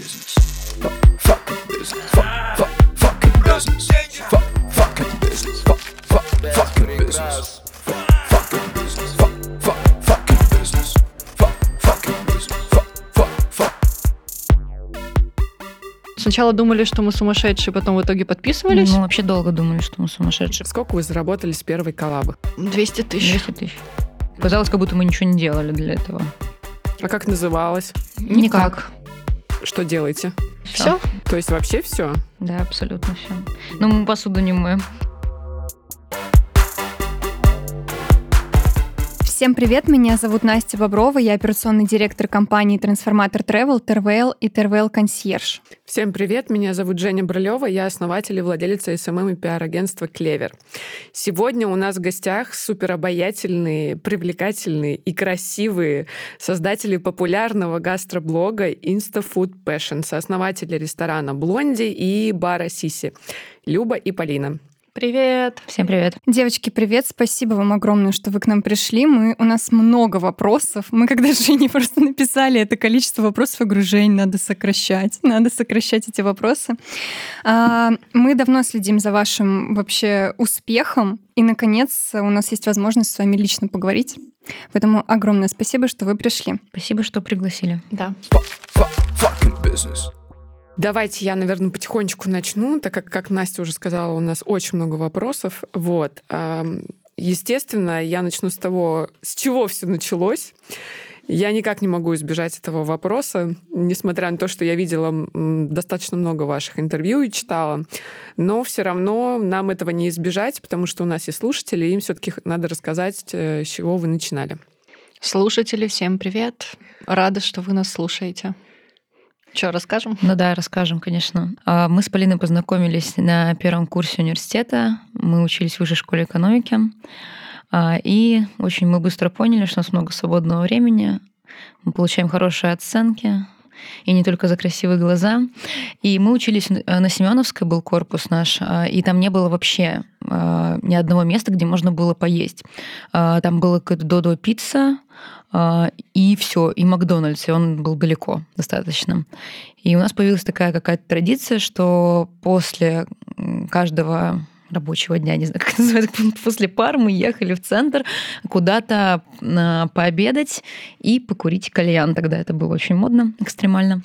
business. Fuck, fucking business. Fuck, fuck, fucking business. Fuck, fucking business. Fuck, fuck, fucking business. Fuck, fucking business. Fuck, fuck, fucking business. Fuck, fucking business. Fuck, fuck, fuck. Сначала думали, что мы сумасшедшие, потом в итоге подписывались. Мы вообще долго думали, что мы сумасшедшие. Сколько вы заработали с первой коллабы? 200 тысяч. 200 тысяч. Казалось, как будто мы ничего не делали для этого. А как называлось? Никак. Что делаете? Все? То есть вообще все? Да, абсолютно все. Но мы посуду не моем. Всем привет, меня зовут Настя Боброва, я операционный директор компании Трансформатор Travel, TRVL и TRVL Concierge. Всем привет, меня зовут Женя Брылева, я основатель и владелица SMM и пиар-агентства «Клевер». Сегодня у нас в гостях суперобаятельные, привлекательные и красивые создатели популярного гастроблога InstaFood Passion, сооснователи ресторана «Блонди» и бара «Сиси» Люба и Полина. Привет. Всем привет. Девочки, привет, спасибо вам огромное, что вы к нам пришли. Мы, у нас много вопросов. Мы когда Жене просто написали это количество вопросов, я говорю, Жень, надо сокращать, надо сокращать эти вопросы. А, мы давно следим за вашим вообще успехом, и, наконец, у нас есть возможность с вами лично поговорить. Поэтому огромное спасибо, что вы пришли. Спасибо, что пригласили. Да. Fuck, fuck, fucking business. Давайте я, наверное, потихонечку начну, так как, как Настя уже сказала, у нас очень много вопросов. Вот. Естественно, я начну с того, с чего все началось. Я никак не могу избежать этого вопроса, несмотря на то, что я видела достаточно много ваших интервью и читала. Но все равно нам этого не избежать, потому что у нас есть слушатели, и им все-таки надо рассказать, э, с чего вы начинали. Слушатели, всем привет. Рада, что вы нас слушаете. Что, расскажем? Ну да, расскажем, конечно. А, Мы с Полиной познакомились на первом курсе университета. Мы учились в высшей школе экономики. А, И очень мы быстро поняли, что у нас много свободного времени. Мы получаем хорошие оценки, и не только за красивые глаза. И мы учились э, на Семеновской, был корпус наш, а, и там не было вообще а, ни одного места, где можно было поесть. А, Там было какое-то Додо пицца, и все, и Макдональдс, и он был далеко достаточно. И у нас появилась такая какая-то традиция, что после каждого рабочего дня, не знаю, как это называется, после пар мы ехали в центр куда-то а, пообедать и покурить кальян. Тогда это было очень модно, экстремально.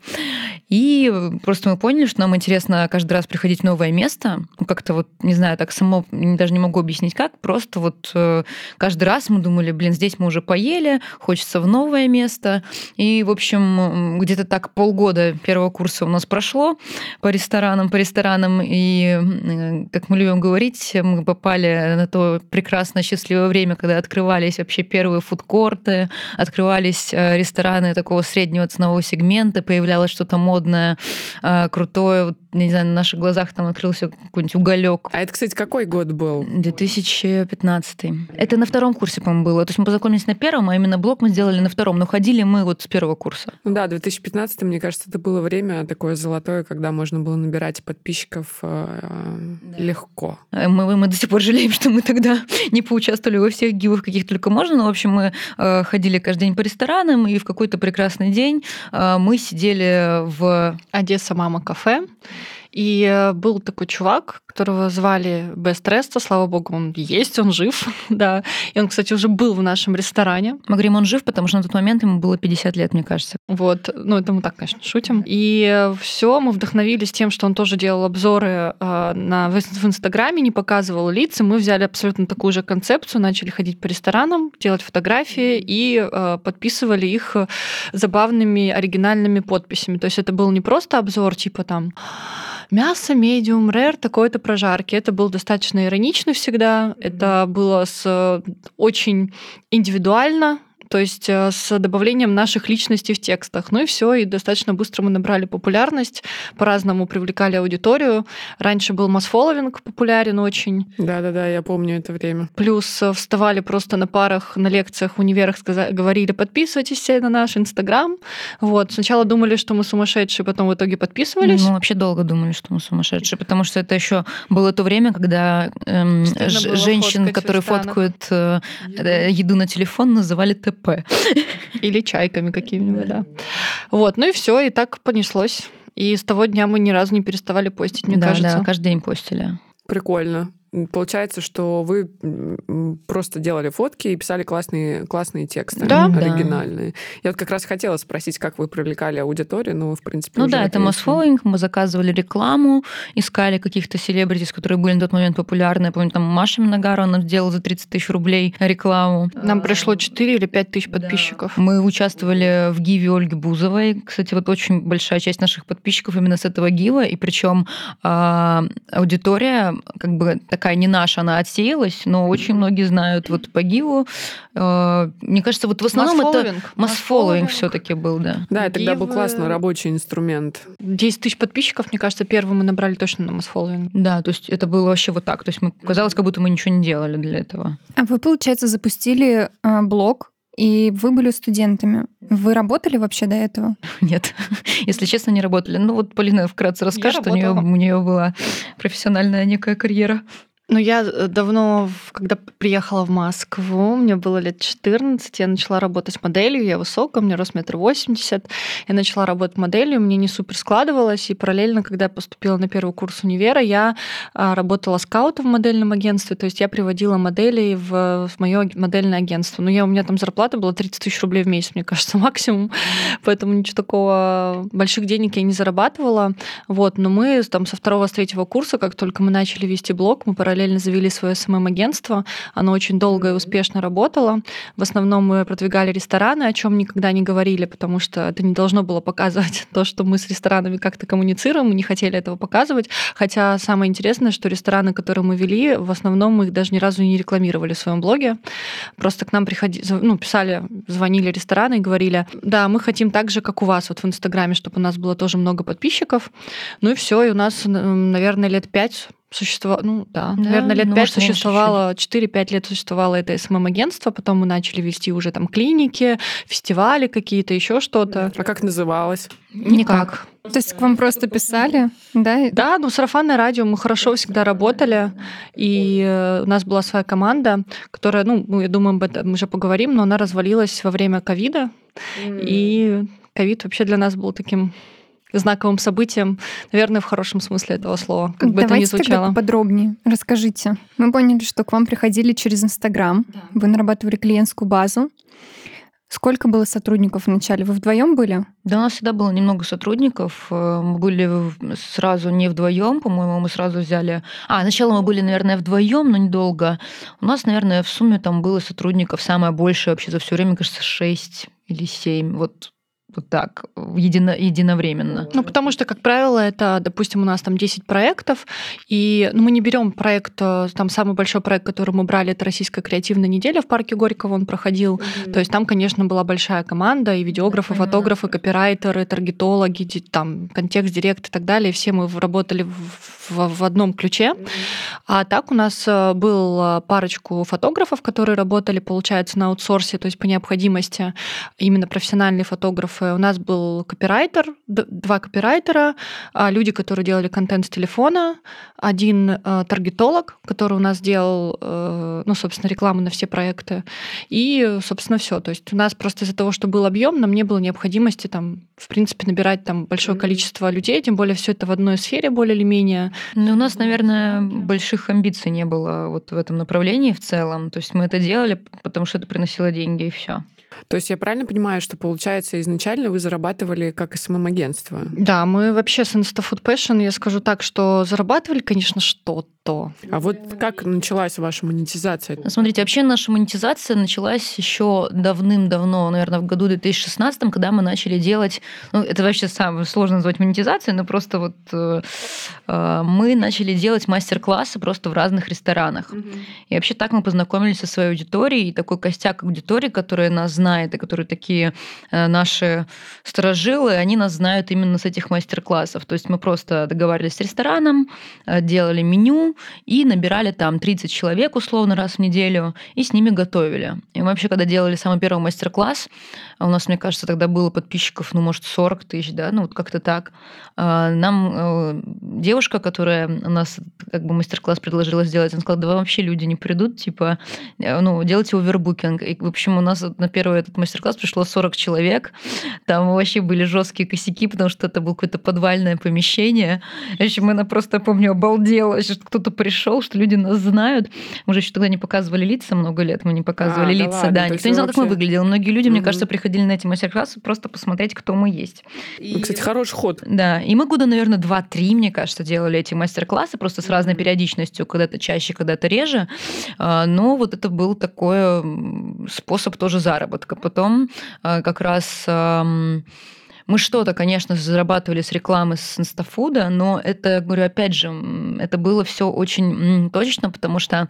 И просто мы поняли, что нам интересно каждый раз приходить в новое место. Как-то вот, не знаю, так само, даже не могу объяснить как, просто вот э, каждый раз мы думали, блин, здесь мы уже поели, хочется в новое место. И, в общем, где-то так полгода первого курса у нас прошло по ресторанам, по ресторанам. И, э, как мы любим говорить, мы попали на то прекрасное, счастливое время, когда открывались вообще первые фудкорты, открывались э, рестораны такого среднего ценового сегмента, появлялось что-то модное, э, крутое. Вот, Не знаю, на наших глазах там открылся какой-нибудь уголек. А это, кстати, какой год был? 2015. Это на втором курсе, по-моему, было. То есть мы познакомились на первом, а именно блок мы сделали на втором. Но ходили мы вот с первого курса. Ну да, 2015, мне кажется, это было время такое золотое, когда можно было набирать подписчиков э, легко. Э, Мы, мы до сих пор жалеем, что мы тогда не поучаствовали во всех гивах, каких только можно. Но, в общем, мы э, ходили каждый день по ресторанам, и в какой-то прекрасный день э, мы сидели в... Одесса Мама кафе. И э, был такой чувак, которого звали Бест Реста, слава богу, он есть, он жив, да. И он, кстати, уже был в нашем ресторане. Мы говорим, он жив, потому что на тот момент ему было 50 лет, мне кажется. Вот, ну это мы так, конечно, шутим. И все, мы вдохновились тем, что он тоже делал обзоры э, на, в, Инстаграме, не показывал лица. Мы взяли абсолютно такую же концепцию, начали ходить по ресторанам, делать фотографии и э, подписывали их забавными оригинальными подписями. То есть это был не просто обзор типа там мясо медиум рэр такой-то прожарки. Это было достаточно иронично всегда. Это было с э, очень индивидуально, то есть э, с добавлением наших личностей в текстах. Ну и все, и достаточно быстро мы набрали популярность, по-разному привлекали аудиторию. Раньше был масс-фолловинг популярен очень. Да-да-да, я помню это время. Плюс э, вставали просто на парах, на лекциях в универах, говорили, подписывайтесь все на наш Инстаграм. Вот. Сначала думали, что мы сумасшедшие, потом в итоге подписывались. Мы вообще долго думали, что мы сумасшедшие, потому что это еще было то время, когда эм, женщин, которые фоткают э, э, еду на телефон, называли ТП. Или чайками какими-нибудь, да. Вот, ну и все, и так понеслось. И с того дня мы ни разу не переставали постить, мне да, кажется. Да, каждый день постили. Прикольно. Получается, что вы просто делали фотки и писали классные, классные тексты да? оригинальные. Да. Я вот как раз хотела спросить, как вы привлекали аудиторию, но вы, в принципе, Ну да, это масс-фолловинг, мы заказывали рекламу, искали каких-то селебритис, которые были на тот момент популярны. Я помню, там Маша Миногарова нам сделала за 30 тысяч рублей рекламу. Нам пришло 4 или 5 тысяч подписчиков. Да. Мы участвовали в гиве Ольги Бузовой. Кстати, вот очень большая часть наших подписчиков именно с этого гива, и причем э, аудитория как бы такая такая не наша, она отсеялась, но очень многие знают вот по Гиву. Э, мне кажется, вот в основном это масс-фолловинг все таки был, да. Да, тогда был классный рабочий инструмент. 10 тысяч подписчиков, мне кажется, первым мы набрали точно на масс-фолловинг. Да, то есть это было вообще вот так. То есть мы, казалось, как будто мы ничего не делали для этого. А вы, получается, запустили э, блог и вы были студентами. Вы работали вообще до этого? Нет, если честно, не работали. Ну вот Полина вкратце расскажет, у нее, у нее была профессиональная некая карьера. Ну, я э, давно, когда приехала в Москву, мне было лет 14, я начала работать моделью, я высокая, у меня рост метр восемьдесят, я начала работать моделью, мне не супер складывалось, и параллельно, когда я поступила на первый курс универа, я а, работала скаутом в модельном агентстве, то есть я приводила моделей в, в мое модельное агентство. Ну, я, у меня там зарплата была 30 тысяч рублей в месяц, мне кажется, максимум, поэтому ничего такого, больших денег я не зарабатывала, вот, но мы там со второго, с третьего курса, как только мы начали вести блог, мы параллельно параллельно завели свое СММ-агентство. Оно очень долго и успешно работало. В основном мы продвигали рестораны, о чем никогда не говорили, потому что это не должно было показывать то, что мы с ресторанами как-то коммуницируем. Мы не хотели этого показывать. Хотя самое интересное, что рестораны, которые мы вели, в основном мы их даже ни разу не рекламировали в своем блоге. Просто к нам приходили, ну, писали, звонили рестораны и говорили, да, мы хотим так же, как у вас вот в Инстаграме, чтобы у нас было тоже много подписчиков. Ну и все, и у нас, наверное, лет пять существовало, ну да, да наверное, лет пять существовало, 4-5 лет существовало это СММ-агентство, потом мы начали вести уже там клиники, фестивали какие-то, еще что-то. А как называлось? Никак. То есть к вам просто писали, да? Да, ну сарафанное радио, мы хорошо всегда работали, и э, у нас была своя команда, которая, ну, я думаю, об этом мы уже поговорим, но она развалилась во время ковида, mm. и ковид вообще для нас был таким знаковым событием, наверное, в хорошем смысле этого слова, как бы Давайте это ни звучало. Тогда подробнее расскажите. Мы поняли, что к вам приходили через Инстаграм, да. вы нарабатывали клиентскую базу. Сколько было сотрудников вначале? Вы вдвоем были? Да, у нас всегда было немного сотрудников. Э, мы были сразу не вдвоем, по-моему, мы сразу взяли. А, сначала мы были, наверное, вдвоем, но недолго. У нас, наверное, в сумме там было сотрудников самое большее вообще за все время, кажется, 6 или 7. Вот вот так, едино, единовременно? Ну, потому что, как правило, это, допустим, у нас там 10 проектов, и ну, мы не берем проект, э, там самый большой проект, который мы брали, это Российская креативная неделя в парке Горького, он проходил. Mm-hmm. То есть там, конечно, была большая команда, и видеографы, mm-hmm. фотографы, копирайтеры, таргетологи, там, контекст-директ и так далее. Все мы работали в, в, в одном ключе. Mm-hmm. А так у нас э, был э, парочку фотографов, которые работали, получается, на аутсорсе, то есть по необходимости именно профессиональные фотографы у нас был копирайтер, два копирайтера, а, люди, которые делали контент с телефона, один э, таргетолог, который у нас делал, э, ну, собственно, рекламу на все проекты, и, собственно, все. То есть у нас просто из-за того, что был объем, нам не было необходимости там, в принципе, набирать там большое количество людей, тем более все это в одной сфере более или менее. Ну, у нас, наверное, больших амбиций не было вот в этом направлении в целом. То есть мы это делали, потому что это приносило деньги и все. То есть я правильно понимаю, что, получается, изначально вы зарабатывали как СММ-агентство? Да, мы вообще с InstaFood Passion, я скажу так, что зарабатывали, конечно, что-то то. А вот как началась ваша монетизация? Смотрите, вообще наша монетизация началась еще давным-давно, наверное, в году 2016, когда мы начали делать, ну, это вообще самое сложно назвать монетизацией, но просто вот э, мы начали делать мастер-классы просто в разных ресторанах. Угу. И вообще так мы познакомились со своей аудиторией, и такой костяк аудитории, которая нас знает, и которые такие э, наши сторожилы, они нас знают именно с этих мастер-классов. То есть мы просто договаривались с рестораном, э, делали меню, и набирали там 30 человек условно раз в неделю и с ними готовили. И мы вообще, когда делали самый первый мастер-класс, у нас, мне кажется, тогда было подписчиков, ну, может, 40 тысяч, да, ну, вот как-то так. А, нам э, девушка, которая у нас как бы мастер-класс предложила сделать, она сказала, да вообще люди не придут, типа, э, ну, делайте овербукинг. И, в общем, у нас на первый этот мастер-класс пришло 40 человек. Там вообще были жесткие косяки, потому что это было какое-то подвальное помещение. В общем, она просто, помню, обалдела, что кто-то пришел, что люди нас знают. Мы же еще тогда не показывали лица много лет, мы не показывали А, да лица, ладно, да. то Никто не знал, как мы вообще- выглядели. Многие люди, мне Мгм. кажется, приходили на эти мастер-классы просто посмотреть, кто мы есть. Ну, кстати, хороший ход. Да, и мы года, наверное, два-три, мне кажется, делали эти мастер-классы, просто с разной периодичностью, когда-то чаще, когда-то реже. А, Но вот это был такой способ тоже заработка. Потом а, как раз мы что-то, конечно, зарабатывали с рекламы с инстафуда, но это, говорю, опять же, это было все очень точечно, потому что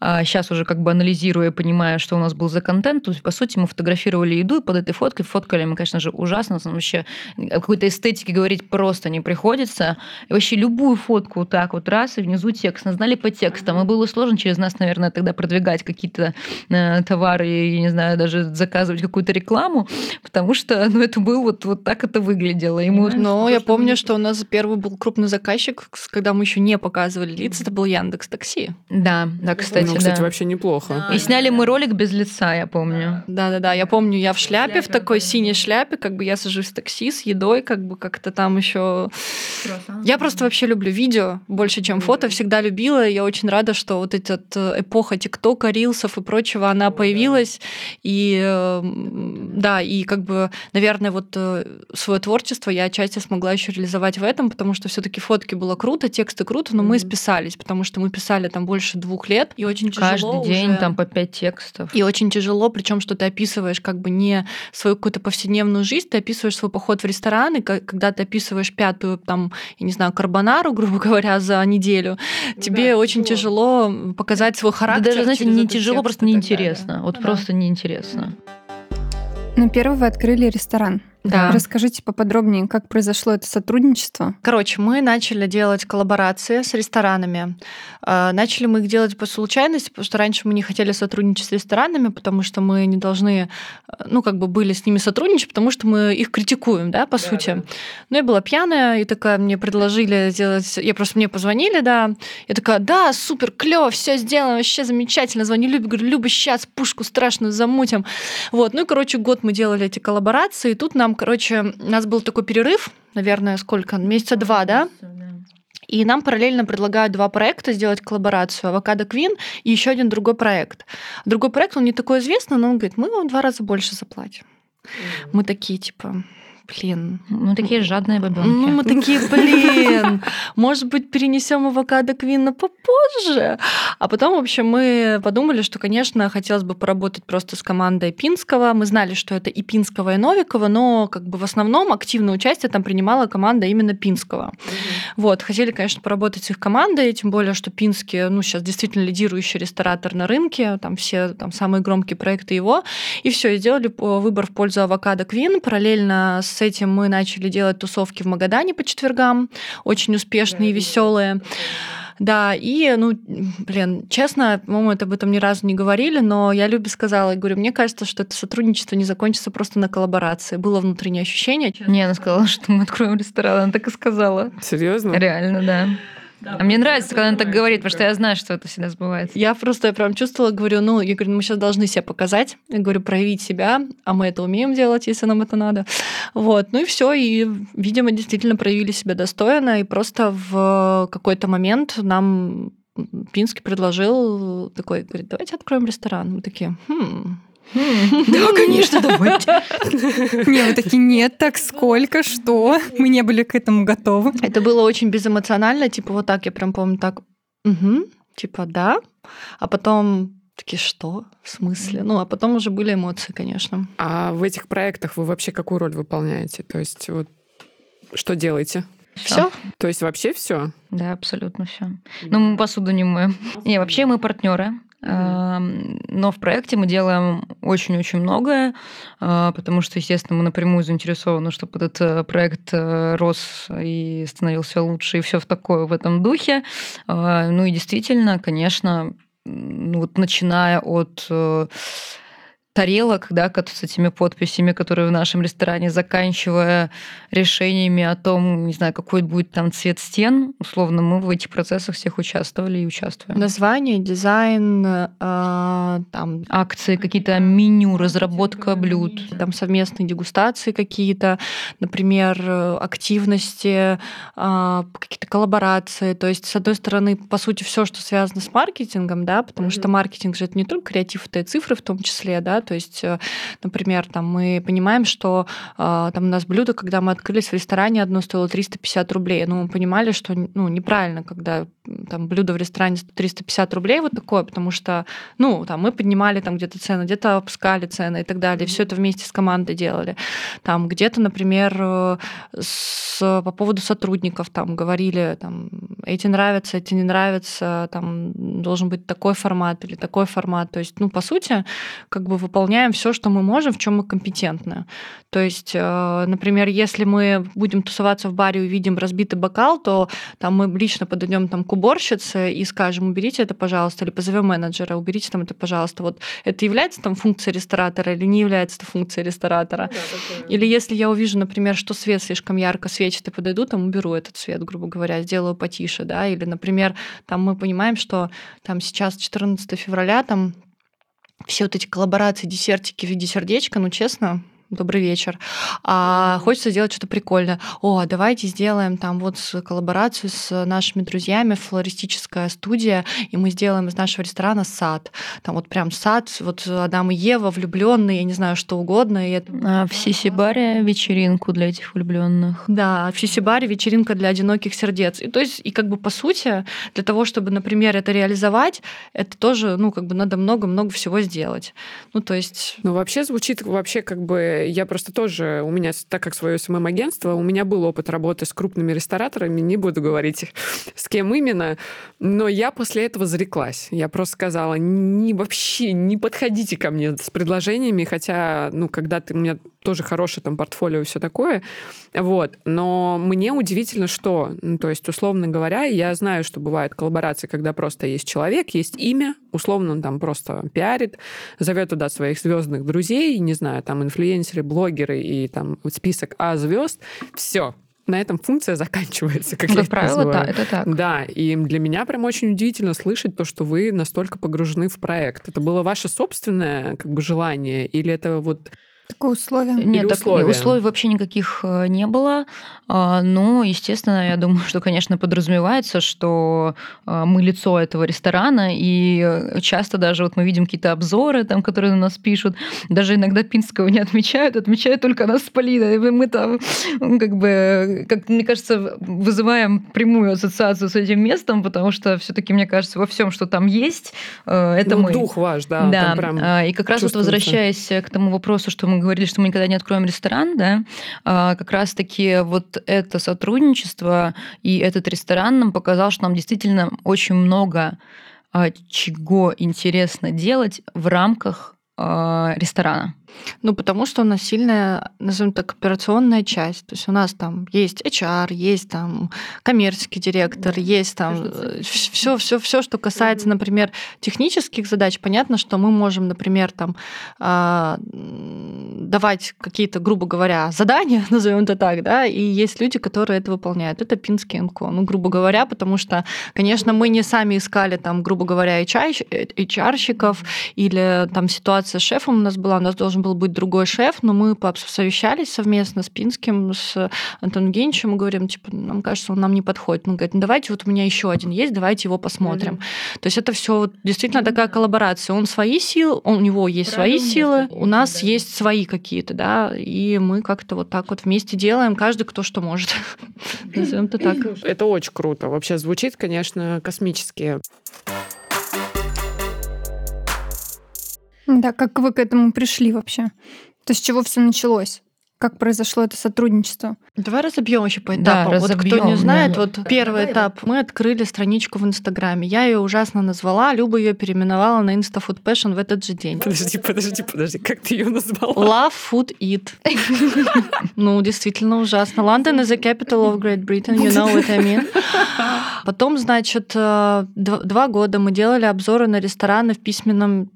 сейчас уже как бы анализируя, понимая, что у нас был за контент, то есть, по сути, мы фотографировали еду, и под этой фоткой фоткали мы, конечно же, ужасно, там вообще какой-то эстетике говорить просто не приходится. И вообще любую фотку вот так вот раз, и внизу текст. Знали по текстам. И было сложно через нас, наверное, тогда продвигать какие-то э, товары, я не знаю, даже заказывать какую-то рекламу, потому что, ну, это был вот, вот так это выглядело. И мы Но я помню, что у нас первый был крупный заказчик, когда мы еще не показывали лица, это был Яндекс Такси. Да, да, кстати, ну, кстати, да. вообще неплохо. И сняли мы ролик без лица, я помню. Да-да-да, я помню, я в шляпе, в такой да. синей шляпе, как бы я сажусь в такси с едой, как бы как-то там еще. Я просто вообще люблю видео больше, чем фото, всегда любила. и Я очень рада, что вот эта э, эпоха ТикТока, рилсов и прочего, она появилась. И э, м, да, и как бы, наверное, вот свое творчество я отчасти смогла еще реализовать в этом, потому что все-таки фотки было круто, тексты круто, но мы Мгм. списались, потому что мы писали там больше двух лет, и очень Каждый тяжело день уже- там по пять текстов. и очень тяжело, причем что ты описываешь как бы не свою какую-то повседневную жизнь, ты описываешь свой поход в ресторан, и ка- когда ты описываешь пятую, там, я не знаю, карбонару, грубо говоря, за неделю, тебе очень тяжело показать свой Да характер. даже, знаете, через не этот тяжело, текст просто неинтересно. Вот Ну да. просто неинтересно. Ну, первый вы открыли ресторан. Да. Расскажите поподробнее, как произошло это сотрудничество. Короче, мы начали делать коллаборации с ресторанами. А, Начали мы их делать по случайности, потому что раньше мы не хотели сотрудничать с ресторанами, потому что мы не должны, э, ну, как бы были с ними сотрудничать, потому что мы их критикуем, да, по сути. Ну, я была пьяная, и такая, мне предложили сделать... Я просто мне позвонили, да. Я такая, да, супер, клево, все сделано, вообще замечательно. Звоню Любе, говорю, Люба, сейчас пушку страшную замутим. Вот, ну и, короче, год мы делали эти коллаборации, и тут нам, короче, у нас был такой перерыв, наверное, сколько? Месяца два, да? И нам параллельно предлагают два проекта сделать коллаборацию Авокадо Квин и еще один другой проект. Другой проект, он не такой известный, но он говорит, мы вам в два раза больше заплатим. Мы такие, типа, блин, Ну, такие жадные ну, бабенки. мы такие, блин, может быть, перенесем авокадо Квинна попозже. А потом, в общем, мы подумали, что, конечно, хотелось бы поработать просто с командой Пинского. Мы знали, что это и Пинского, и Новикова, но как бы в основном активное участие там принимала команда именно Пинского. Вот, хотели, конечно, поработать с их командой, тем более, что Пинский, ну, сейчас действительно лидирующий ресторатор на рынке, там все там самые громкие проекты его. И все, и сделали по- выбор в пользу авокадо Квин. Параллельно с этим мы начали делать тусовки в Магадане по четвергам, очень успешные и веселые. Да, и, ну, блин, честно, по-моему, это об этом ни разу не говорили, но я Любе сказала, говорю, мне кажется, что это сотрудничество не закончится просто на коллаборации. Было внутреннее ощущение. Не, она сказала, что мы откроем ресторан. Она так и сказала. Серьезно? Реально, да. А мне нравится, когда она так говорит, потому что я знаю, что это всегда сбывается. Я просто я прям чувствовала, говорю, ну, я говорю, мы сейчас должны себя показать, я говорю, проявить себя, а мы это умеем делать, если нам это надо. Вот, ну и все, и, видимо, действительно проявили себя достойно, и просто в какой-то момент нам Пинский предложил такой, говорит, давайте откроем ресторан. Мы такие, хм, Да, конечно, давайте. Не, вы такие, нет, так сколько, что? Мы не были к этому готовы. Это было очень безэмоционально, типа вот так, я прям помню так, «Мгм», типа да, а потом такие, что? В смысле? Ну, а потом уже были эмоции, конечно. А в этих проектах вы вообще какую роль выполняете? То есть вот что делаете? Все? То есть вообще все? Да, абсолютно все. Но мы посуду не моем. Не, вообще мы партнеры. Но в проекте мы делаем очень-очень многое, э, потому что, естественно, мы напрямую заинтересованы, чтобы этот э, проект э, рос и становился лучше, и все в такое в этом духе. Э, Ну и действительно, конечно, ну вот начиная от э, тарелок, да, с этими подписями, которые в нашем ресторане, заканчивая решениями о том, не знаю, какой будет там цвет стен, условно, мы в этих процессах всех участвовали и участвуем. Название, дизайн, э, там... Акции, какие-то меню, разработка блюд. Там совместные дегустации какие-то, например, активности, э, какие-то коллаборации. То есть, с одной стороны, по сути, все, что связано с маркетингом, да, потому mm-hmm. что маркетинг же это не только креатив, это и цифры в том числе, да, то есть, э, например, там мы понимаем, что э, там у нас блюдо, когда мы открылись в ресторане, одно стоило 350 рублей. Ну, мы понимали, что ну, неправильно, когда там блюдо в ресторане стоит 350 рублей, вот такое, потому что, ну, там мы поднимали там где-то цены, где-то опускали цены и так далее. Все это вместе с командой делали. Там где-то, например, э, с, по поводу сотрудников там говорили, там, эти нравятся, эти не нравятся, там должен быть такой формат или такой формат. То есть, ну, по сути, как бы выполняем все, что мы можем, в чем мы компетентны. То есть, э, например, если мы будем тусоваться в баре и увидим разбитый бокал, то там мы лично подойдем там к уборщице и скажем, уберите это, пожалуйста, или позовем менеджера, уберите там это, пожалуйста. Вот это является там функцией ресторатора или не является это функцией ресторатора? Да, или если я увижу, например, что свет слишком ярко свечит и подойду, там уберу этот свет, грубо говоря, сделаю потише, да, или, например, там мы понимаем, что там сейчас 14 февраля, там все вот эти коллаборации, десертики в виде сердечка, ну, честно, добрый вечер. А хочется сделать что-то прикольное. О, давайте сделаем там вот коллаборацию с нашими друзьями, флористическая студия, и мы сделаем из нашего ресторана сад. Там вот прям сад, вот Адам и Ева, влюбленные, я не знаю, что угодно. И это... А в Сисибаре вечеринку для этих влюбленных. Да, в Сисибаре вечеринка для одиноких сердец. И то есть, и как бы по сути, для того, чтобы, например, это реализовать, это тоже, ну, как бы надо много-много всего сделать. Ну, то есть... Ну, вообще звучит вообще как бы я просто тоже, у меня, так как свое СММ-агентство, у меня был опыт работы с крупными рестораторами, не буду говорить, с кем именно, но я после этого зареклась. Я просто сказала, не, вообще не подходите ко мне с предложениями, хотя, ну, когда ты, у меня тоже хорошее там портфолио и все такое, вот. Но мне удивительно, что, ну, то есть, условно говоря, я знаю, что бывают коллаборации, когда просто есть человек, есть имя, условно он там просто пиарит, зовет туда своих звездных друзей, не знаю, там инфлюенсеры, блогеры и там список А звезд, все, на этом функция заканчивается, как, как правило, да, это так. Да, и для меня прям очень удивительно слышать то, что вы настолько погружены в проект. Это было ваше собственное как бы желание или это вот Такое условие? Нет, так, условия? условий вообще никаких э, не было. А, но, естественно, я думаю, что, конечно, подразумевается, что а, мы лицо этого ресторана, и часто даже вот мы видим какие-то обзоры, там, которые на нас пишут, даже иногда Пинского не отмечают, отмечают только нас с Полиной. И мы там, как бы, как мне кажется, вызываем прямую ассоциацию с этим местом, потому что все таки мне кажется, во всем, что там есть, э, это ну, мы. дух ваш, да. Да, прям а, и как раз вот возвращаясь к тому вопросу, что мы говорили, что мы никогда не откроем ресторан, да, как раз-таки вот это сотрудничество и этот ресторан нам показал, что нам действительно очень много а, чего интересно делать в рамках а, ресторана. Ну, потому что у нас сильная, назовем так, операционная часть. То есть у нас там есть HR, есть там коммерческий директор, да, есть там все, все, все, что касается, например, технических задач. Понятно, что мы можем, например, там а, давать какие-то, грубо говоря, задания, назовем это так, да, и есть люди, которые это выполняют. Это Пинский НКО, ну, грубо говоря, потому что, конечно, мы не сами искали там, грубо говоря, HR-щиков или там ситуация с шефом у нас была, у нас должен был быть другой шеф, но мы совещались совместно с Пинским, с Антоном Евгеньевичем и говорим, типа, нам кажется, он нам не подходит. Он говорит, ну давайте, вот у меня еще один есть, давайте его посмотрим. Mm-hmm. То есть это все вот действительно такая коллаборация. Он свои силы, он, у него есть Правильно, свои силы, у нас да. есть свои какие-то, да, и мы как-то вот так вот вместе делаем, каждый кто что может. Назовем это так. Это очень круто. Вообще звучит, конечно, космически. Да, как вы к этому пришли вообще? То есть с чего все началось? Как произошло это сотрудничество? Давай разобьем еще по Да, этапам. вот кто не знает, да. вот первый этап. Мы открыли страничку в Инстаграме. Я ее ужасно назвала. Люба ее переименовала на InstaFood Passion в этот же день. Подожди, подожди, подожди, как ты ее назвала? Love Food Eat. Ну, действительно ужасно. London is the capital of Great Britain, you know what I mean. Потом, значит, э, дв- два года мы делали обзоры на рестораны в письменном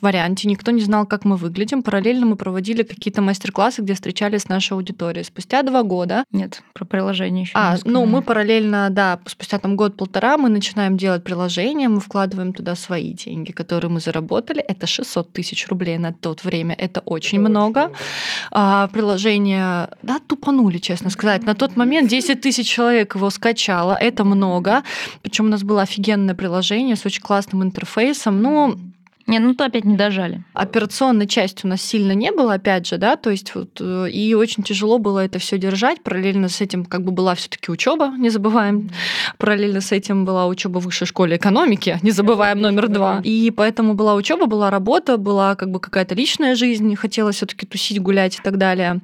варианте. Никто не знал, как мы выглядим. Параллельно мы проводили какие-то мастер-классы, где встречались с нашей аудиторией. Спустя два года Нет, про приложение еще. а, ну, мы параллельно, да, спустя там год-полтора мы начинаем делать приложение, мы вкладываем туда свои деньги, которые мы заработали. Это 600 тысяч рублей на то время. Это очень много. А, приложение, да, тупанули, честно сказать. На тот момент 10 тысяч человек его скачало. Это много. Причем у нас было офигенное приложение с очень классным интерфейсом. Ну, Не, ну то опять не дожали. операционной части у нас сильно не было, опять же, да, то есть вот, э, и очень тяжело было это все держать. Параллельно с этим как бы была все-таки учеба, не забываем. Параллельно с этим была учеба в высшей школе экономики, не забываем номер два. И поэтому была учеба, была работа, была как бы какая-то личная жизнь, хотелось все-таки тусить, гулять и так далее.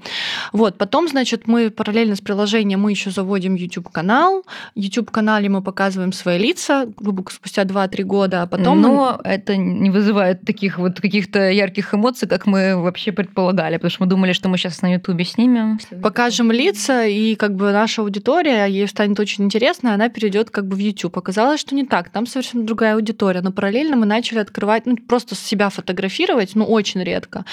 Вот, потом, значит, мы параллельно с приложением мы еще заводим YouTube канал. YouTube канале мы показываем свои лица, грубо говоря, спустя 2-3 года, а потом мы- Но это не вызывает таких вот каких-то ярких эмоций, как мы вообще предполагали, потому что мы думали, что мы сейчас на Ютубе снимем. покажем лица, и как бы наша аудитория, ей станет очень интересно, она перейдет как бы в YouTube. Оказалось, что не так, там совершенно другая аудитория, но параллельно мы начали открывать, ну, просто себя фотографировать, ну, очень редко,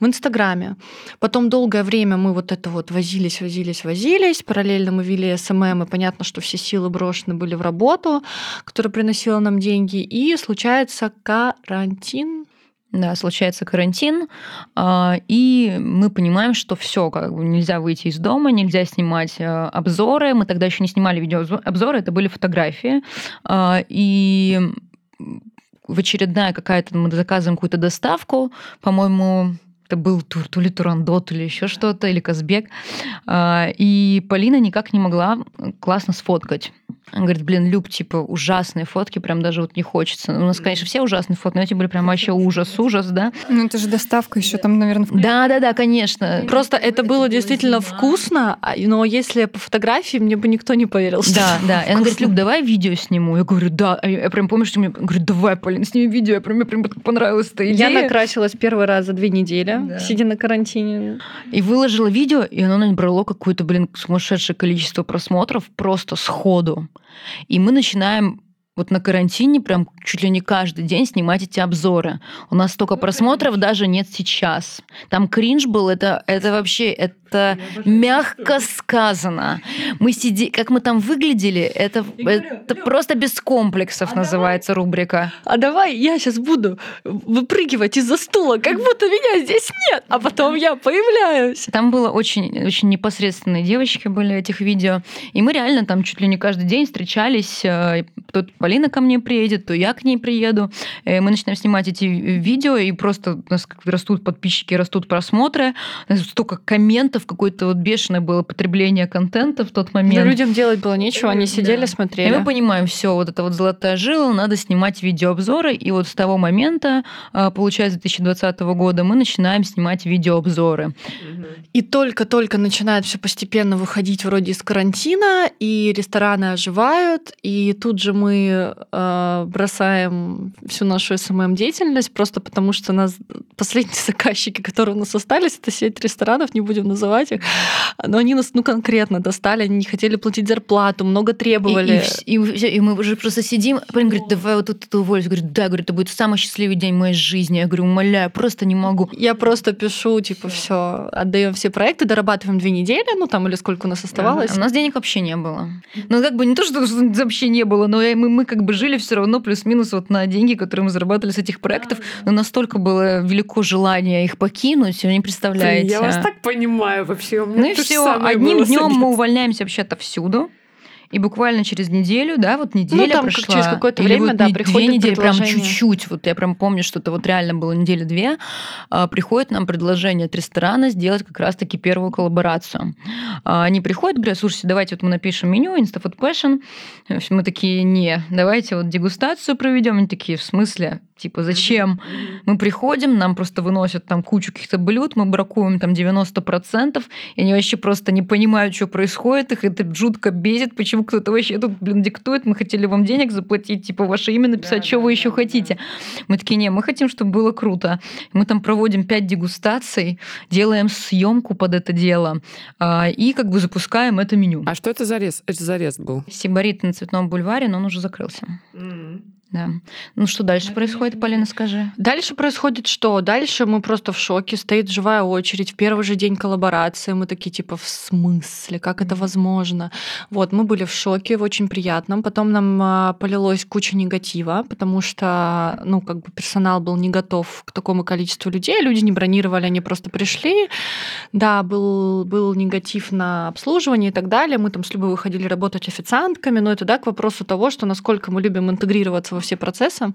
в Инстаграме. Потом долгое время мы вот это вот возились, возились, возились, параллельно мы вели SMM, и понятно, что все силы брошены были в работу, которая приносила нам деньги, и случается карантин, Да, случается карантин, а, и мы понимаем, что все, как бы нельзя выйти из дома, нельзя снимать э, обзоры. Мы тогда еще не снимали видеообзоры, это были фотографии. А, И в очередная какая-то, мы заказываем какую-то доставку, по-моему, это был тур, то ли Турандот, или еще что-то, или Казбек. А, И Полина никак не могла классно сфоткать. Она говорит, блин, Люб, типа, ужасные фотки, прям даже вот не хочется. У нас, конечно, все ужасные фотки, но эти были прям вообще ужас, ужас, да? Ну, это же доставка еще там, наверное, в Да, да, да, конечно. Просто это было действительно вкусно, а- но если по фотографии, мне бы никто не поверил. что Да, да. И она говорит. Люб, давай видео сниму. Я говорю, да. А Я прям помню, что мне говорит, давай, Полин, сними видео. Я прям, мне прям так понравилась эта Я идея. накрасилась первый раз за две недели, Да. сидя на карантине. И выложила видео, и оно набрало какое-то, блин, сумасшедшее количество просмотров просто сходу. И мы начинаем вот на карантине прям чуть ли не каждый день снимать эти обзоры. У нас столько просмотров даже нет сейчас. Там кринж был, это, это вообще, это мягко сказано. Мы сиди, как мы там выглядели, это, это просто без комплексов называется рубрика. А давай я сейчас буду выпрыгивать из-за стула, как будто меня здесь нет, а потом я появляюсь. Там было очень, очень непосредственные девочки были этих видео. И мы реально там чуть ли не каждый день встречались. э, То Полина ко мне приедет, то я к ней приеду. Э, Мы начинаем снимать эти видео, и просто у нас растут подписчики, растут просмотры. Столько комментов, какое-то вот бешеное было потребление контента в тот Но момент. людям делать было нечего, они сидели, И смотрели. мы понимаем, все, вот это вот золотая жила, надо снимать видеообзоры. И вот с того момента, э, получается, 2020 года, мы начинаем снимать видеообзоры. И только-только начинает все постепенно выходить вроде из карантина, и рестораны оживают, и тут же мы э, бросаем всю нашу СММ-деятельность, просто потому что нас последние заказчики, которые у нас остались, это сеть ресторанов, не будем называть их, но они нас ну конкретно достали, они не хотели платить зарплату, много требовали. И, и и и мы уже просто сидим, Полин говорит, давай вот тут уволюсь. Говорит, да, говорит, это будет самый счастливый день моей жизни. Я говорю, умоляю, просто не могу. Я просто пишу, типа, все, отдаем все проекты, дорабатываем две недели, ну там или сколько у нас оставалось. А У нас денег вообще не было. Ну, как бы не то, что вообще не было, но мы, мы как бы жили все равно плюс-минус вот на деньги, которые мы зарабатывали с этих проектов. Но настолько было велико желание их покинуть, вы не представляете. Я вас так понимаю вообще. Ну и все, одним днем мы увольняемся вообще отовсюду. И буквально через неделю, да, вот неделя Ну, там как прошла. через какое-то время, вот да, приходит две недели, прям чуть-чуть. Вот я прям помню, что это вот реально было недели две. а, Приходит нам предложение от ресторана сделать как раз-таки первую коллаборацию. А, Они приходят, говорят, слушайте, давайте вот мы напишем меню, InstaFood Passion. Мы такие, не, давайте вот дегустацию проведем. Они такие, в смысле? Типа, зачем? Мы приходим, нам просто выносят там кучу каких-то блюд, мы бракуем там 90%, и они вообще просто не понимают, что происходит, их это жутко бесит, почему кто-то вообще тут, блин, диктует, мы хотели вам денег заплатить, типа, ваше имя написать, Да, что да, вы еще да, хотите. Мы такие, не, мы хотим, чтобы было круто. Мы там проводим 5 дегустаций, делаем съемку под это дело, а, и как бы запускаем это меню. А что это за рез? Это за рез был? Сибарит на Цветном бульваре, но он уже закрылся. Да. Ну что дальше происходит, Полина, скажи? Дальше происходит что? Дальше мы просто в шоке, стоит живая очередь. В первый же день коллаборации мы такие типа в смысле, как это возможно? Вот, мы были в шоке, в очень приятном. Потом нам а, полилось куча негатива, потому что, ну, как бы персонал был не готов к такому количеству людей, люди не бронировали, они просто пришли. Да, был, был негатив на обслуживание и так далее. Мы там с Любой выходили работать официантками, но это, да, к вопросу того, что насколько мы любим интегрироваться во все процессы.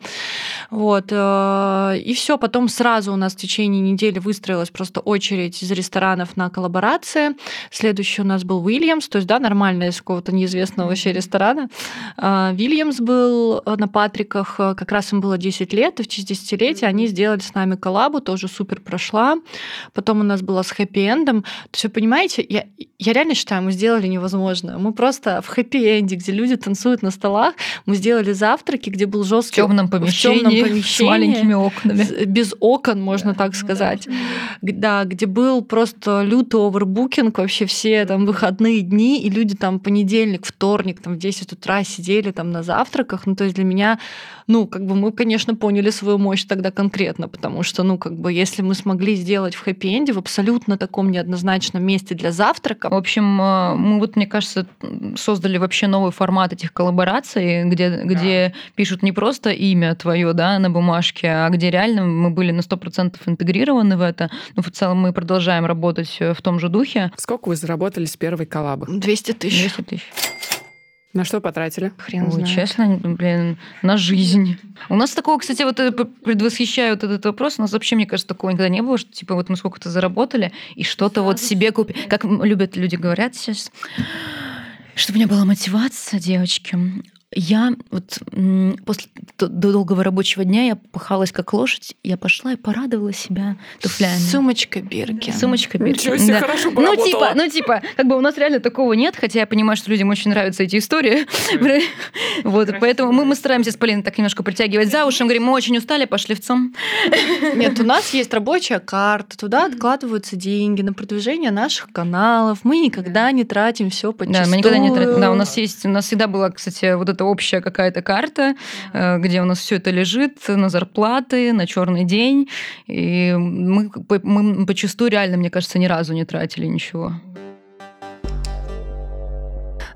Вот. э, И все, потом сразу у нас в течение недели выстроилась просто очередь из ресторанов на коллаборации. Следующий у нас был Уильямс, то есть, да, нормально из какого-то неизвестного вообще ресторана. А, Вильямс был э, на Патриках, э, как раз им было 10 лет, и в честь 10-летия они сделали с нами коллабу, тоже супер прошла. Потом у нас была с хэппи-эндом. То есть, вы понимаете, я, я реально считаю, мы сделали невозможное. Мы просто в хэппи-энде, где люди танцуют на столах, мы сделали завтраки, где был В жесткий темном в тёмном помещении, с помещении, маленькими окнами. с- без окон, можно так сказать. Да, где был просто лютый овербукинг, вообще все там выходные дни, и люди там понедельник, вторник, там в 10 утра сидели там на завтраках. Ну, то есть для меня, ну, как бы мы, конечно, поняли свою мощь тогда конкретно, потому что, ну, как бы если мы смогли сделать в хэппи-энде в абсолютно таком неоднозначном месте для завтрака, В общем, э, мы вот, мне кажется, создали вообще новый формат этих коллабораций, где, где пишут не просто имя твое да, на бумажке, а где реально мы были на 100% интегрированы в это. Ну, в целом мы продолжаем работать э, в том же духе. Сколько вы заработали с первой коллабы? 200 тысяч. 200 тысяч. На что потратили? Хрен Ой, знает. честно, блин, на жизнь. У нас такого, кстати, вот э, п- предвосхищаю вот этот вопрос, у нас вообще, мне кажется, такого никогда не было, что типа вот мы сколько-то заработали и что-то вот себе купили. Как любят люди говорят сейчас, чтобы у меня была мотивация, девочки. Я вот после долгого рабочего дня я пахалась как лошадь, я пошла и порадовала себя туфлями. Сумочка Биркин. Сумочка Ничего Биркин. себе, да. хорошо Ну, поработала. типа, ну, типа, как бы у нас реально такого нет, хотя я понимаю, что людям очень нравятся эти истории. Вот, поэтому мы, мы стараемся с Полиной так немножко притягивать за уши. Мы говорим, мы очень устали, пошли в ЦОМ. Нет, у нас есть рабочая карта, туда откладываются деньги на продвижение наших каналов. Мы никогда не тратим все по Да, мы никогда не тратим. Да, у нас есть, у нас всегда была, кстати, вот эта общая какая-то карта, э, где у нас все это лежит на зарплаты, на черный день. И мы, мы почастую реально, мне кажется, ни разу не тратили ничего.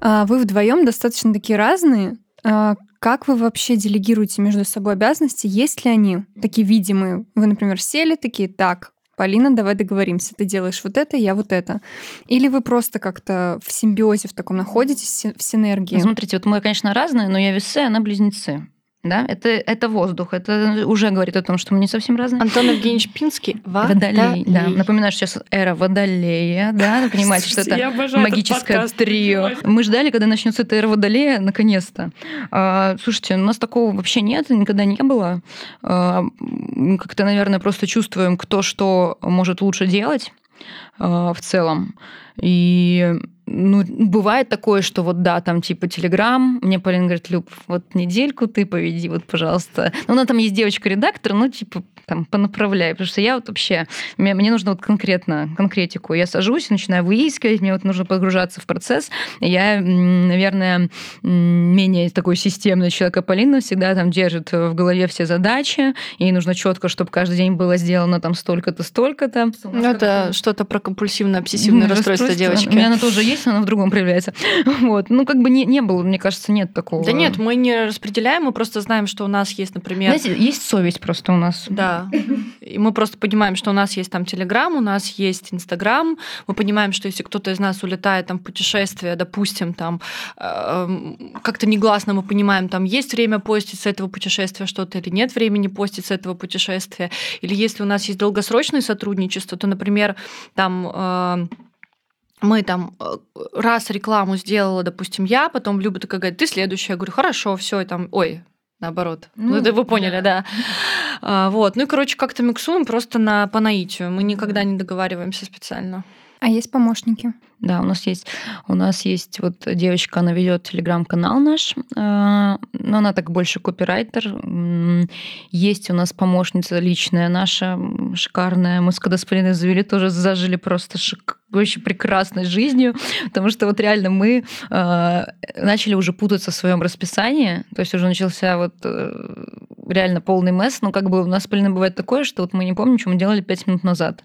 А Вы вдвоем достаточно такие разные. А Как вы вообще делегируете между собой обязанности? Есть ли они такие видимые? Вы, например, сели такие, так, Полина, давай договоримся. Ты делаешь вот это, я вот это. Или вы просто как-то в симбиозе в таком находитесь, в синергии? Смотрите, вот мы, конечно, разные, но я весы, она близнецы. Да, это, это воздух. Это уже говорит о том, что мы не совсем разные. Антон Евгеньевич Пинский. Водолей, да. Напоминаю, что сейчас эра Водолея, да, понимаете, что это магическое трио. Мы ждали, когда начнется эта эра Водолея, наконец-то. А, слушайте, у нас такого вообще нет, никогда не было. А, как-то, наверное, просто чувствуем, кто что может лучше делать а, в целом. И ну, бывает такое, что вот да, там типа Телеграм, мне Полина говорит, Люб, вот недельку ты поведи, вот, пожалуйста. Ну, у нас там есть девочка-редактор, ну, типа, там, понаправляй, потому что я вот вообще, мне, мне нужно вот конкретно, конкретику. Я сажусь, начинаю выискивать, мне вот нужно погружаться в процесс. Я, наверное, менее такой системный человек, а Полина всегда там держит в голове все задачи, ей нужно четко, чтобы каждый день было сделано там столько-то, столько-то. Ну, это что-то про компульсивно-обсессивное Ну, расстройство девочки. У меня оно тоже есть, оно в другом проявляется. Вот. Ну, как бы не, не было, мне кажется, нет такого. Да нет, мы не распределяем, мы просто знаем, что у нас есть, например... Знаете, есть совесть просто у нас. Да. И мы просто понимаем, что у нас есть там Телеграм, у нас есть Инстаграм. Мы понимаем, что если кто-то из нас улетает там в путешествие, допустим, там эм, как-то негласно мы понимаем, там есть время постить с этого путешествия что-то или нет времени постить с этого путешествия. Или если у нас есть долгосрочное сотрудничество, то, например, там э, мы там э, раз рекламу сделала, допустим, я, потом Люба такая говорит, ты следующая. Я говорю, хорошо, все, и там, ой, наоборот. Ну, Ну, это вы поняли, да. да. А, вот. Ну и, короче, как-то миксуем просто на, по наитию. Мы никогда не договариваемся специально. А есть помощники? Да, у нас есть, у нас есть вот девочка, она ведет телеграм-канал наш, э, но она так больше копирайтер. Есть у нас помощница личная наша, шикарная. Мы с когда завели, тоже зажили просто шик- очень прекрасной жизнью, потому что вот реально мы э, начали уже путаться в своем расписании, то есть уже начался вот э, реально полный месс, но как бы у нас Полиной бывает такое, что вот мы не помним, что мы делали пять минут назад.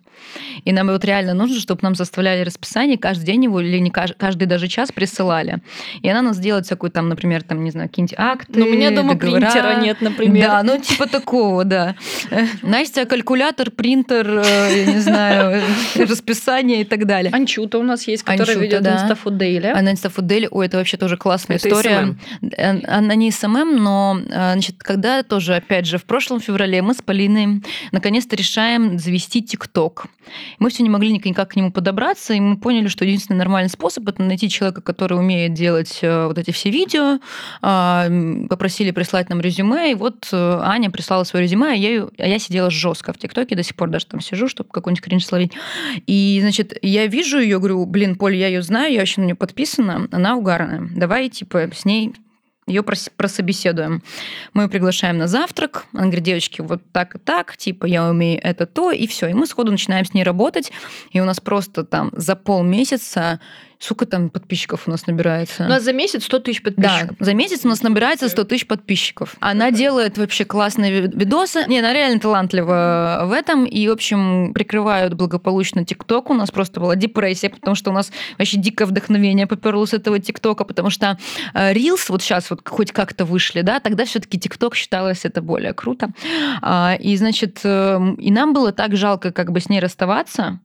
И нам вот реально нужно, чтобы нам составляли расписание, каждый день его или не каждый, каждый даже час присылали. И она нас делает всякую там, например, там, не знаю, какие-нибудь акты, Но у меня дома договора. принтера нет, например. Да, ну типа такого, да. Настя, калькулятор, принтер, э, я не знаю, расписание и так далее. Анчута у нас есть, которая Анчута, ведет да. Инстафуд Дейли. А на Инстафудели, ой, это вообще тоже классная Это история. Э, Она не SMM, но, э, значит, когда тоже, опять же, в прошлом феврале мы с Полиной наконец-то решаем завести ТикТок. Мы все не могли никак к нему подобраться, и мы поняли, что единственный нормальный способ это найти человека, который умеет делать э, вот эти все видео. А, Попросили прислать нам резюме, и вот э, Аня прислала свое резюме, а я, а я сидела жестко в ТикТоке, до сих пор даже там сижу, чтобы какой-нибудь кринж словить. И, значит, я вижу ее, говорю, блин, Поль, я ее знаю, я вообще на нее подписана, она угарная. Давай, типа, с ней ее прособеседуем. Мы ее приглашаем на завтрак. Она говорит, девочки, вот так и так, типа, я умею это, то, и все. И мы сходу начинаем с ней работать. И у нас просто там за полмесяца Сколько там подписчиков у нас набирается? У нас за месяц 100 тысяч Да, подписчиков. за месяц у нас набирается 100 тысяч подписчиков. Она делает вообще классные ви- видосы. Не, она реально талантлива в этом. И, в общем, прикрывают благополучно ТикТок. У нас просто была депрессия, потому что у нас вообще дикое вдохновение поперло с этого ТикТока, потому что э, Reels вот сейчас вот хоть как-то вышли, да, тогда все таки ТикТок считалось это более круто. А, И, значит, э, и нам было так жалко как бы с ней расставаться,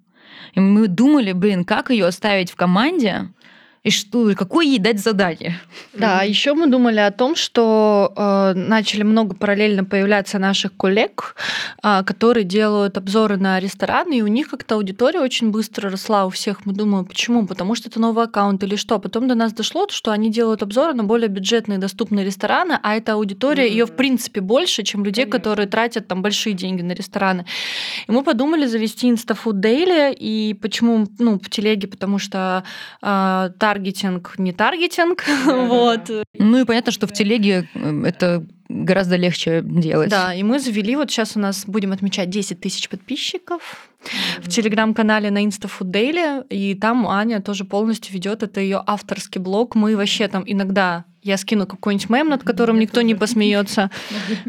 и мы думали, блин, как ее оставить в команде, и что, какое ей дать задание. Да, еще мы думали о том, что э, начали много параллельно появляться наших коллег, э, которые делают обзоры на рестораны, и у них как-то аудитория очень быстро росла у всех. Мы думаем, почему? Потому что это новый аккаунт или что? Потом до нас дошло, что они делают обзоры на более бюджетные доступные рестораны, а эта аудитория, ее в принципе больше, чем людей, которые тратят там большие деньги на рестораны. И мы подумали завести InstaFood Daily, и почему, ну, в телеге, потому что э, таргетинг не таргетинг, вот. Ну и понятно, что в телеге э, это гораздо легче делать. Да, и мы завели, вот сейчас у нас будем отмечать 10 тысяч подписчиков в телеграм-канале на InstaFood Daily, и там Аня тоже полностью ведет, это ее авторский блог. Мы вообще там иногда я скину какой-нибудь мем, над которым никто не посмеется,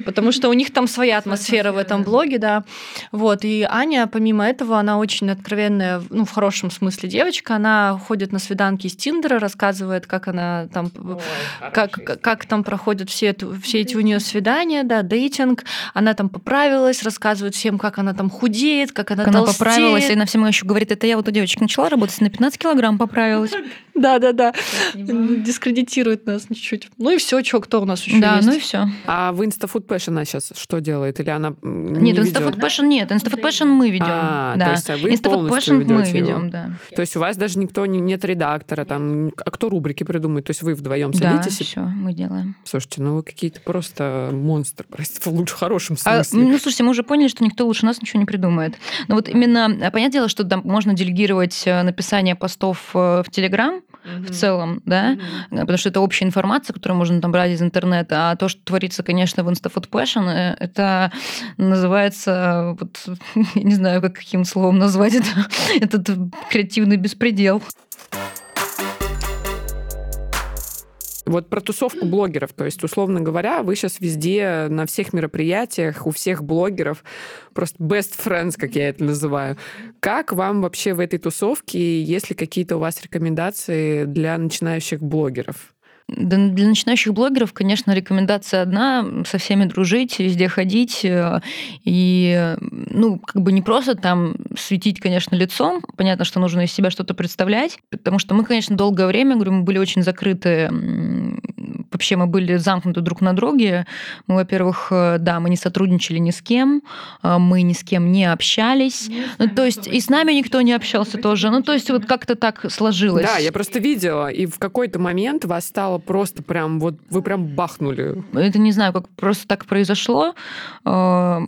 потому что у них там своя атмосфера в этом блоге, да. Вот, и Аня, помимо этого, она очень откровенная, ну, в хорошем смысле девочка, она ходит на свиданки из Тиндера, рассказывает, как она там, как, как там проходят все, это- все эти у нее свидания, да, дейтинг, она там поправилась, рассказывает всем, как она там худеет, как она Как она толстеет. поправилась, и на всем еще говорит, это я вот у девочки начала работать, на 15 килограмм поправилась. Да, да, да. Дискредитирует нас чуть-чуть. Ну и все, что, кто у нас еще Да, есть? ну и все. А в Instafood Passion она сейчас что делает? Или она м, Нет, не Instafood? Passion нет, Instafood Passion мы ведем. А, да. то есть а вы Instafood Passion мы ведем, да. То есть у вас даже никто не, нет редактора, там, а кто рубрики придумает? То есть вы вдвоем Да, садитесь и все, мы делаем. Слушайте, ну вы какие-то просто монстры, простите, в лучшем хорошем А, смысле. ну, слушайте, мы уже поняли, что никто лучше нас ничего не придумает. Но вот именно, а, понятное дело, что там можно делегировать э, написание постов э, в Телеграм в целом, да, э, потому что это общая информация, которую можно там брать из интернета, а то, что творится, конечно, в Instafood Passion, э, это называется, э, вот, я не знаю, как каким словом назвать это, этот креативный беспредел. Вот про тусовку блогеров. То есть, условно говоря, вы сейчас везде, на всех мероприятиях, у всех блогеров, просто best friends, как я это называю. Как вам вообще в этой тусовке, есть ли какие-то у вас рекомендации для начинающих блогеров? Да, Для начинающих блогеров, конечно, рекомендация одна — со всеми дружить, везде ходить. э, И, ну, как бы не просто там светить, конечно, лицом. Понятно, что нужно из себя что-то представлять. Потому что мы, конечно, долгое время, говорю, мы были очень закрыты вообще мы были замкнуты друг на друге. Мы, во-первых, э, да, мы не сотрудничали ни с кем, э, мы ни с кем не общались. Ну, то есть и с нами никто не общался тоже. Ну, то есть вот как-то так сложилось. Да, я просто видела, и в какой-то момент вас стало просто прям, вот вы прям бахнули. Это не знаю, как просто так произошло. э,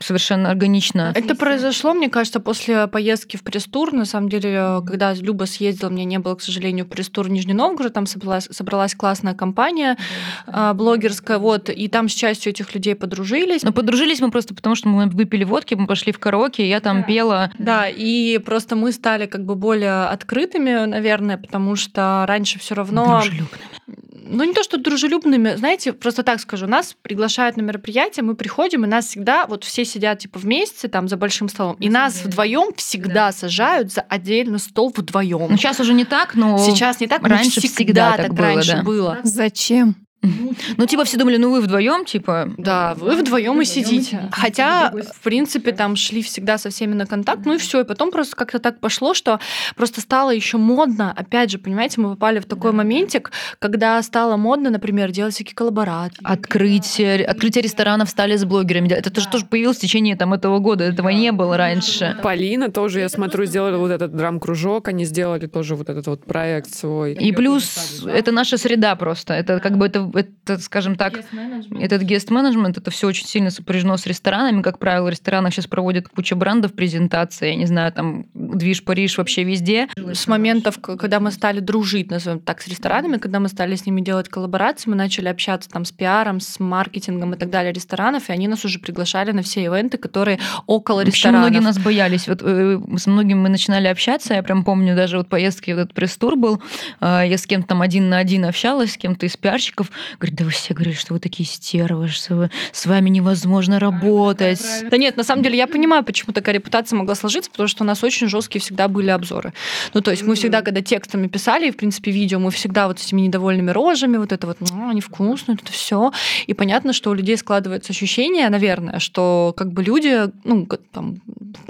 Совершенно органично. Это произошло, мне кажется, после поездки в пресс-тур. На самом деле, когда Люба съездила, мне не было, к сожалению, пресс-тур в Нижний Новгород. Там собралась, собралась классная компания а, блогерская, вот, и там с частью этих людей подружились. Но подружились мы просто потому, что мы выпили водки, мы пошли в караоке, я там пела. Да, и просто мы стали как бы более открытыми, наверное, потому что раньше все равно... Дружелюбными. Ну, не то, что дружелюбными, знаете, просто так скажу, нас приглашают на мероприятие, мы приходим, и нас всегда, вот все сидят типа вместе там за большим столом, и нас вдвоем всегда сажают за отдельный стол вдвоем. Ну, сейчас уже не так, но Сейчас не так, но раньше всегда, всегда так, так было, раньше да. было. Зачем? Ну, типа, все думали, ну вы вдвоем, типа. Да, вы вдвоем и сидите. Хотя, в принципе, там шли всегда со всеми на контакт, ну и все. И потом просто как-то так пошло, что просто стало еще модно. Опять же, понимаете, мы попали в такой моментик, когда стало модно, например, делать всякие коллаборации. Открытие, открытие ресторанов стали с блогерами. Это же тоже появилось в течение там, этого года. Этого не было раньше. Полина тоже, я смотрю, сделали вот этот драм-кружок, они сделали тоже вот этот вот проект свой. И плюс это наша среда просто. Это как бы это, это скажем так, этот гест-менеджмент, это все очень сильно сопряжено с ресторанами. Как правило, в ресторанах сейчас проводят куча брендов презентации, я не знаю, там движ Париж вообще везде. С моментов, когда мы стали дружить, назовем так, с ресторанами, когда мы стали с ними делать коллаборации, мы начали общаться там с пиаром, с маркетингом и так далее ресторанов, и они нас уже приглашали на все ивенты, которые около Вообще ресторанов. многие нас боялись. Вот э, с многими мы начинали общаться. Я прям помню даже вот поездки, вот этот пресс-тур был. э, Я с кем-то там один на один общалась, с кем-то из пиарщиков. Говорит, да вы все говорили, что вы такие стервы, что вы, с вами невозможно работать. Да нет, на самом деле я понимаю, почему такая репутация могла сложиться, потому что у нас очень жесткие всегда были обзоры. Ну, то есть мы всегда, когда текстами писали, и, в принципе, видео, мы всегда вот с этими недовольными рожами, вот это вот, ну, они вкусные, это все. И понятно, что у людей складывается ощущение, наверное, что как бы люди, ну, там,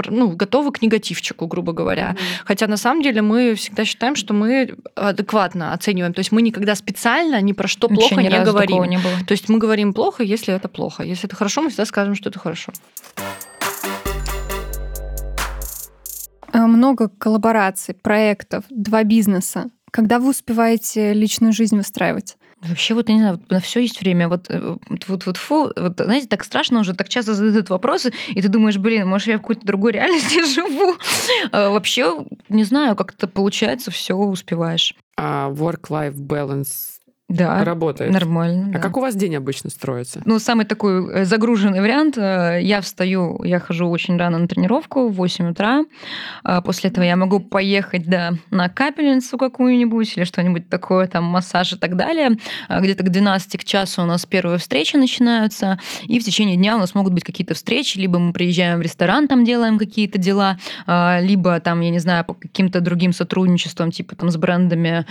ну, готовы к негативчику, грубо говоря. Хотя на самом деле мы всегда считаем, что мы адекватно оцениваем. То есть мы никогда специально ни про что Вообще плохо ни не разу говорим. такого не было. То есть мы говорим плохо, если это плохо. Если это хорошо, мы всегда скажем, что это хорошо. Э, Много коллабораций, проектов, два бизнеса. Когда вы успеваете личную жизнь выстраивать? Вообще, вот, я не знаю, вот на все есть время. Вот, э, вот, вот, вот, фу, вот, знаете, так страшно уже, так часто задают вопросы, и ты думаешь, блин, может, я в какой-то другой реальности живу. А вообще, не знаю, как-то получается, все успеваешь. А work-life balance Да, работает. нормально. А да. как у вас день обычно строится? Ну, самый такой э, загруженный вариант. э, Я встаю, я хожу очень рано на тренировку, в 8 утра. А После этого я могу поехать, да, на капельницу какую-нибудь или что-нибудь такое, там, массаж и так далее. А Где-то к 12 к часу у нас первые встречи начинаются, и в течение дня у нас могут быть какие-то встречи, либо мы приезжаем в ресторан, там делаем какие-то дела, а, либо там, я не знаю, по каким-то другим сотрудничествам, типа там с брендами,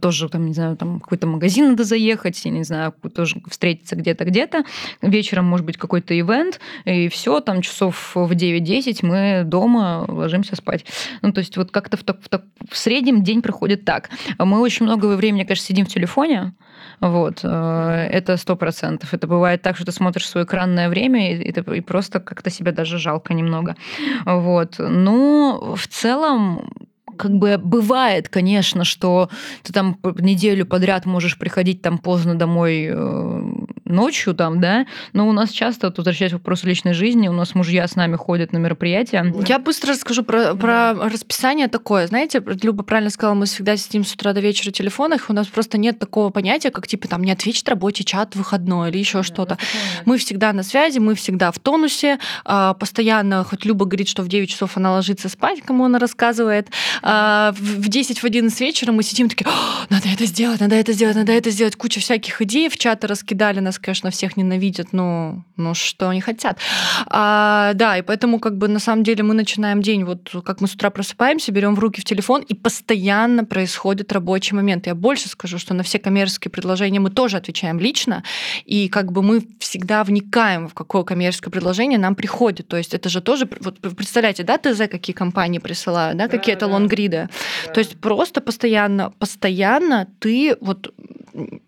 тоже там, не знаю, там какой-то магазин надо заехать, я не знаю, тоже встретиться где-то, где-то. Вечером может быть какой-то ивент, и все, там часов в 9-10 мы дома ложимся спать. Ну, то есть вот как-то в, так- в так- в среднем день проходит так. Мы очень много времени, конечно, сидим в телефоне, вот, э, это сто процентов. Это бывает так, что ты смотришь свое экранное время, и, и и просто как-то себя даже жалко немного. Вот. Но в целом как бы бывает, конечно, что ты там неделю подряд можешь приходить там поздно домой э, ночью там, да, но у нас часто, вот возвращаясь к вопросу личной жизни, у нас мужья с нами ходят на мероприятия. Я быстро расскажу про, про расписание такое. Знаете, Люба правильно сказала, мы всегда сидим с утра до вечера в телефонах, у нас просто нет такого понятия, как типа там не ответить рабочий чат выходной или еще что-то. Мы всегда на связи, мы всегда в тонусе, а, постоянно, хоть Люба говорит, что в 9 часов она ложится спать, кому она рассказывает, а, в в 10, в 11 вечера мы сидим такие, «О, надо это сделать, надо это сделать, надо это сделать, куча всяких идей, в чаты раскидали, нас, конечно, всех ненавидят, но ну что они хотят. А, да, и поэтому как бы на самом деле мы начинаем день, вот как мы с утра просыпаемся, берем в руки в телефон, и постоянно происходит рабочий момент. Я больше скажу, что на все коммерческие предложения мы тоже отвечаем лично, и как бы мы всегда вникаем, в какое коммерческое предложение нам приходит. То есть это же тоже, вот представляете, да, ТЗ какие компании присылают, да, какие-то лонгриды. То есть просто постоянно, постоянно ты вот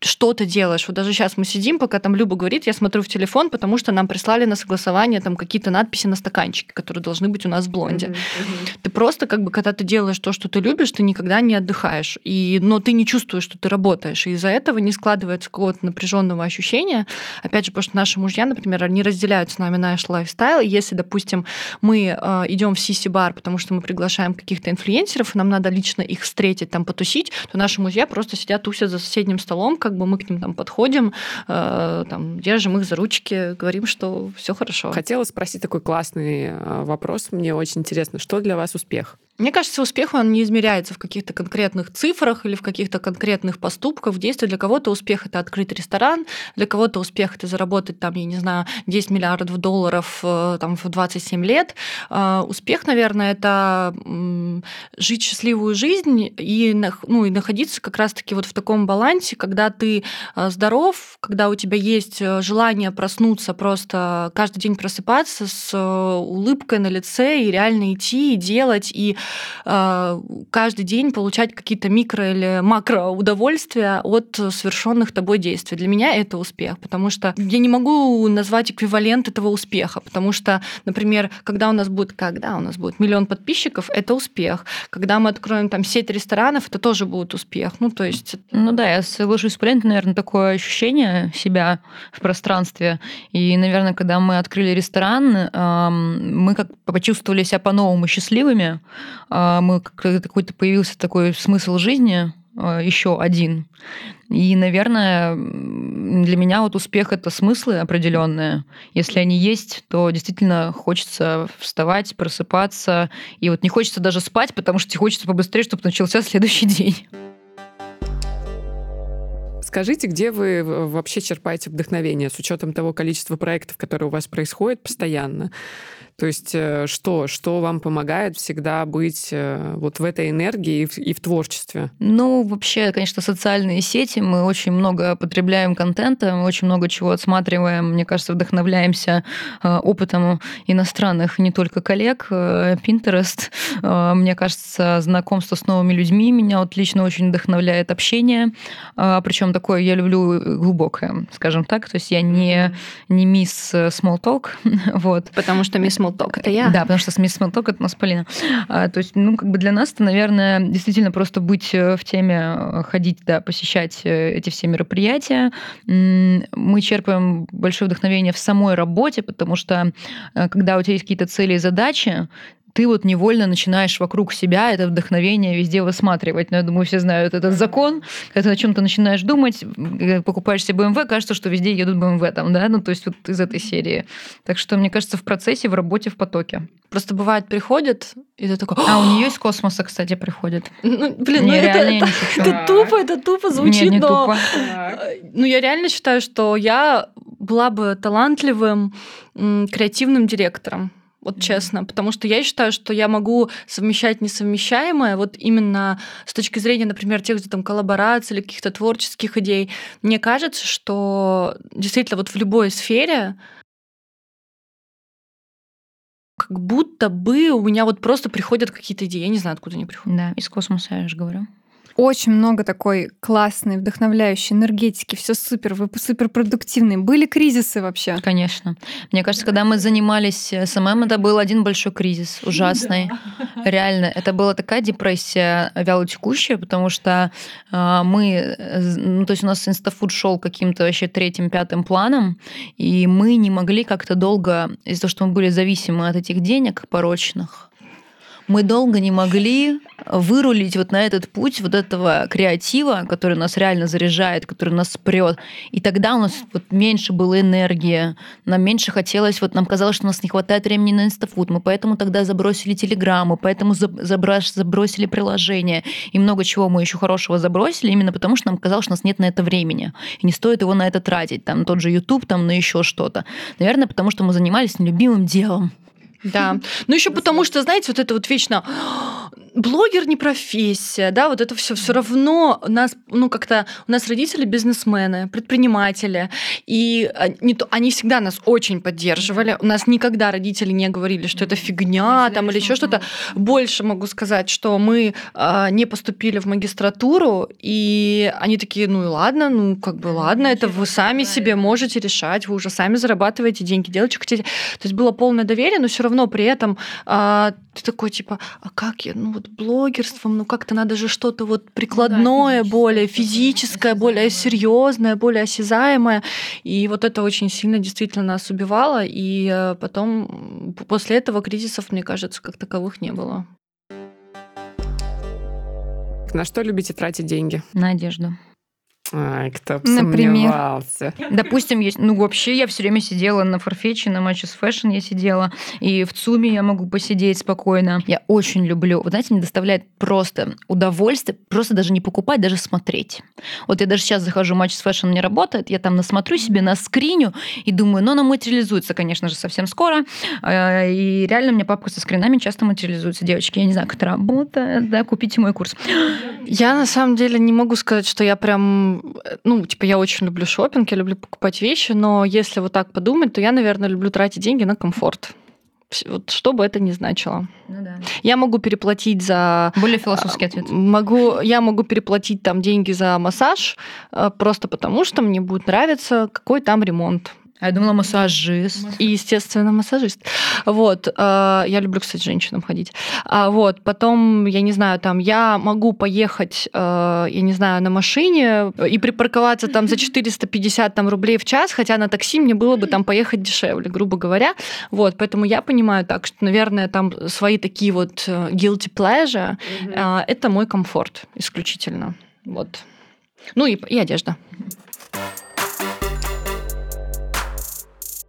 что-то делаешь. Вот даже сейчас мы сидим, пока там Люба говорит, я смотрю в телефон, потому что нам прислали на согласование там какие-то надписи на стаканчике, которые должны быть у нас в блонде. Mm-hmm. Ты просто как бы, когда ты делаешь то, что ты любишь, ты никогда не отдыхаешь. И, но ты не чувствуешь, что ты работаешь. И из-за этого не складывается какого-то напряженного ощущения. Опять же, потому что наши мужья, например, они разделяют с нами наш лайфстайл. Если, допустим, мы э, идем в сиси-бар, потому что мы приглашаем каких-то инфлюенсеров, и нам надо лично их встретить, там потусить, то наши мужья просто сидят, тусят за соседним столом, как бы мы к ним там подходим, э, там, держим их за ручки, говорим, что все хорошо. Хотела спросить такой классный э, вопрос. Мне очень интересно, что для вас успех? Мне кажется, успех он не измеряется в каких-то конкретных цифрах или в каких-то конкретных поступках, в действии. Для кого-то успех это открыть ресторан, для кого-то успех это заработать там, я не знаю, 10 миллиардов долларов э, там в 27 лет. А, успех, наверное, это жить счастливую жизнь и, ну, и находиться как раз-таки вот в таком балансе, когда ты э, здоров, когда у тебя есть э, желание проснуться, просто каждый день просыпаться с улыбкой на лице и реально идти и делать, и Э, каждый день получать какие-то микро или макро удовольствия от совершенных тобой действий. Для меня это успех, потому что я не могу назвать эквивалент этого успеха, потому что, например, когда у нас будет, когда у нас будет миллион подписчиков, это успех. Когда мы откроем там сеть ресторанов, это тоже будет успех. Ну, то есть... Ну да, я соглашусь с Полиной, наверное, такое ощущение себя в пространстве. И, наверное, когда мы открыли ресторан, мы как почувствовали себя по-новому счастливыми, мы какой-то появился такой смысл жизни, а, еще один. И, наверное, для меня вот успех это смыслы определенные. Если они есть, то действительно хочется вставать, просыпаться. И вот не хочется даже спать, потому что хочется побыстрее, чтобы начался следующий день. Скажите, где вы вообще черпаете вдохновение с учетом того количества проектов, которые у вас происходят постоянно? То есть э, что, что вам помогает всегда быть э, вот в этой энергии и в, и в творчестве? Ну, вообще, конечно, социальные сети. Мы очень много потребляем контента, мы очень много чего отсматриваем. Мне кажется, вдохновляемся э, опытом иностранных не только коллег. Pinterest, мне кажется, знакомство с новыми людьми меня вот лично очень вдохновляет общение. Причем такое я люблю глубокое, скажем так. То есть я не, не мисс small talk. вот. Потому что мисс Talk, это я. Да, потому что Small Talk — это у нас Полина. А, то есть, ну, как бы для нас это, наверное, действительно просто быть э, в теме, э, ходить, да, посещать э, эти все мероприятия. Мы черпаем большое вдохновение в самой работе, потому что когда у тебя есть какие-то цели и задачи, ты вот невольно начинаешь вокруг себя это вдохновение везде высматривать. Но я думаю, все знают этот закон. Когда ты о чем-то начинаешь думать, покупаешь себе BMW, кажется, что везде едут BMW там, да, ну то есть вот из этой серии. Так что, мне кажется, в процессе, в работе, в потоке. Просто бывает, приходит, и ты такой... А у нее из космоса, кстати, приходит. Ну, блин, не, ну это, это, это тупо, это тупо звучит, Нет, не но... тупо. Ну, я реально считаю, что я была бы талантливым креативным директором вот честно, потому что я считаю, что я могу совмещать несовмещаемое, вот именно с точки зрения, например, тех же там коллабораций или каких-то творческих идей. Мне кажется, что действительно вот в любой сфере как будто бы у меня вот просто приходят какие-то идеи. Я не знаю, откуда они приходят. Да, из космоса, я же говорю. Очень много такой классной, вдохновляющей энергетики, все супер, вы супер продуктивные. Были кризисы вообще? Конечно. Мне кажется, когда мы занимались SMM, это был один большой кризис, ужасный. Да. Реально, это была такая депрессия вялотекущая, потому что э, мы, ну, то есть у нас Instafood шел каким-то вообще третьим, пятым планом, и мы не могли как-то долго, из-за того, что мы были зависимы от этих денег порочных, мы долго не могли вырулить вот на этот путь вот этого креатива, который нас реально заряжает, который нас прет. И тогда у нас вот меньше было энергии, нам меньше хотелось, вот нам казалось, что у нас не хватает времени на инстафуд, мы поэтому тогда забросили телеграмму, поэтому забросили приложение, и много чего мы еще хорошего забросили, именно потому что нам казалось, что у нас нет на это времени, и не стоит его на это тратить, там тот же YouTube, там на еще что-то. Наверное, потому что мы занимались нелюбимым делом. Да. Ну еще потому что, знаете, вот это вот вечно блогер не профессия, да, вот это все все равно у нас, ну как-то у нас родители бизнесмены, предприниматели, и они, они всегда нас очень поддерживали. У нас никогда родители не говорили, что это фигня там или еще что-то. Больше могу сказать, что мы э, не поступили в магистратуру, и они такие, ну и ладно, ну как бы ладно, это вы сами себе можете решать, вы уже сами зарабатываете деньги, делайте, что хотите. То есть было полное доверие, но все равно при этом э, ты такой типа, а как я, ну вот блогерством, ну как-то надо же что-то вот прикладное, да, более физическое, более серьезное, более осязаемое. И вот это очень сильно действительно нас убивало. И э, потом после этого кризисов, мне кажется, как таковых не было. На что любите тратить деньги? На одежду. Ай, кто бы Например. Допустим, есть, ну вообще я все время сидела на Farfetch, на Matches Fashion я сидела, и в ЦУМе я могу посидеть спокойно. Я очень люблю, вы знаете, мне доставляет просто удовольствие, просто даже не покупать, даже смотреть. Вот я даже сейчас захожу, Matches Fashion не работает, я там насмотрю себе на скриню и думаю, ну, она материализуется, конечно же, совсем скоро. А, и реально у меня папка со скринами часто материализуется. Девочки, я не знаю, как это работает, да, купите мой курс. Я на самом деле не могу сказать, что я прям ну, типа, я очень люблю шопинг, я люблю покупать вещи, но если вот так подумать, то я, наверное, люблю тратить деньги на комфорт. Вот что бы это ни значило. Ну, да. Я могу переплатить за... Более философский ответ. Могу, я могу переплатить там деньги за массаж э, просто потому, что мне будет нравиться, какой там ремонт. А я думала, массажист. И, естественно, массажист. Вот. Э, я люблю, кстати, женщинам ходить. А вот. Потом, я не знаю, там, я могу поехать, э, я не знаю, на машине и припарковаться там за 450 там, рублей в час, хотя на такси мне было бы там поехать дешевле, грубо говоря. Вот. Поэтому я понимаю так, что, наверное, там свои такие вот э, guilty pleasure, mm-hmm. это мой комфорт исключительно. Вот. Ну и, и одежда.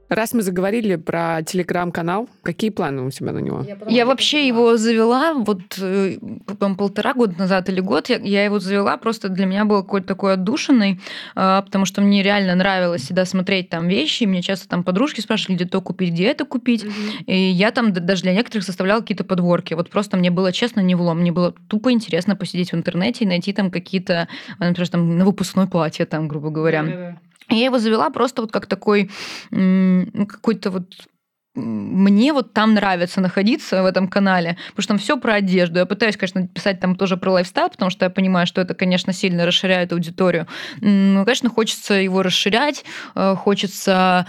Раз мы заговорили про телеграм-канал, какие планы у тебя на него? Я, я вообще его завела вот э, потом полтора года назад или год. Я, я его завела просто для меня был какой-то такой отдушенный, а, потому что мне реально нравилось всегда смотреть там вещи. Мне часто там подружки спрашивали, где то купить, где это купить. Mm-hmm. И я там даже для некоторых составляла какие-то подворки. Вот просто мне было честно не влом. Мне было тупо интересно посидеть в интернете и найти там какие-то, например, там на выпускное платье, там, грубо говоря. Mm-hmm. Я его завела просто вот как такой ну, какой-то вот мне вот там нравится находиться в этом канале, потому что там все про одежду. Я пытаюсь, конечно, писать там тоже про лайфстайл, потому что я понимаю, что это, конечно, сильно расширяет аудиторию. Но, конечно, хочется его расширять, э, хочется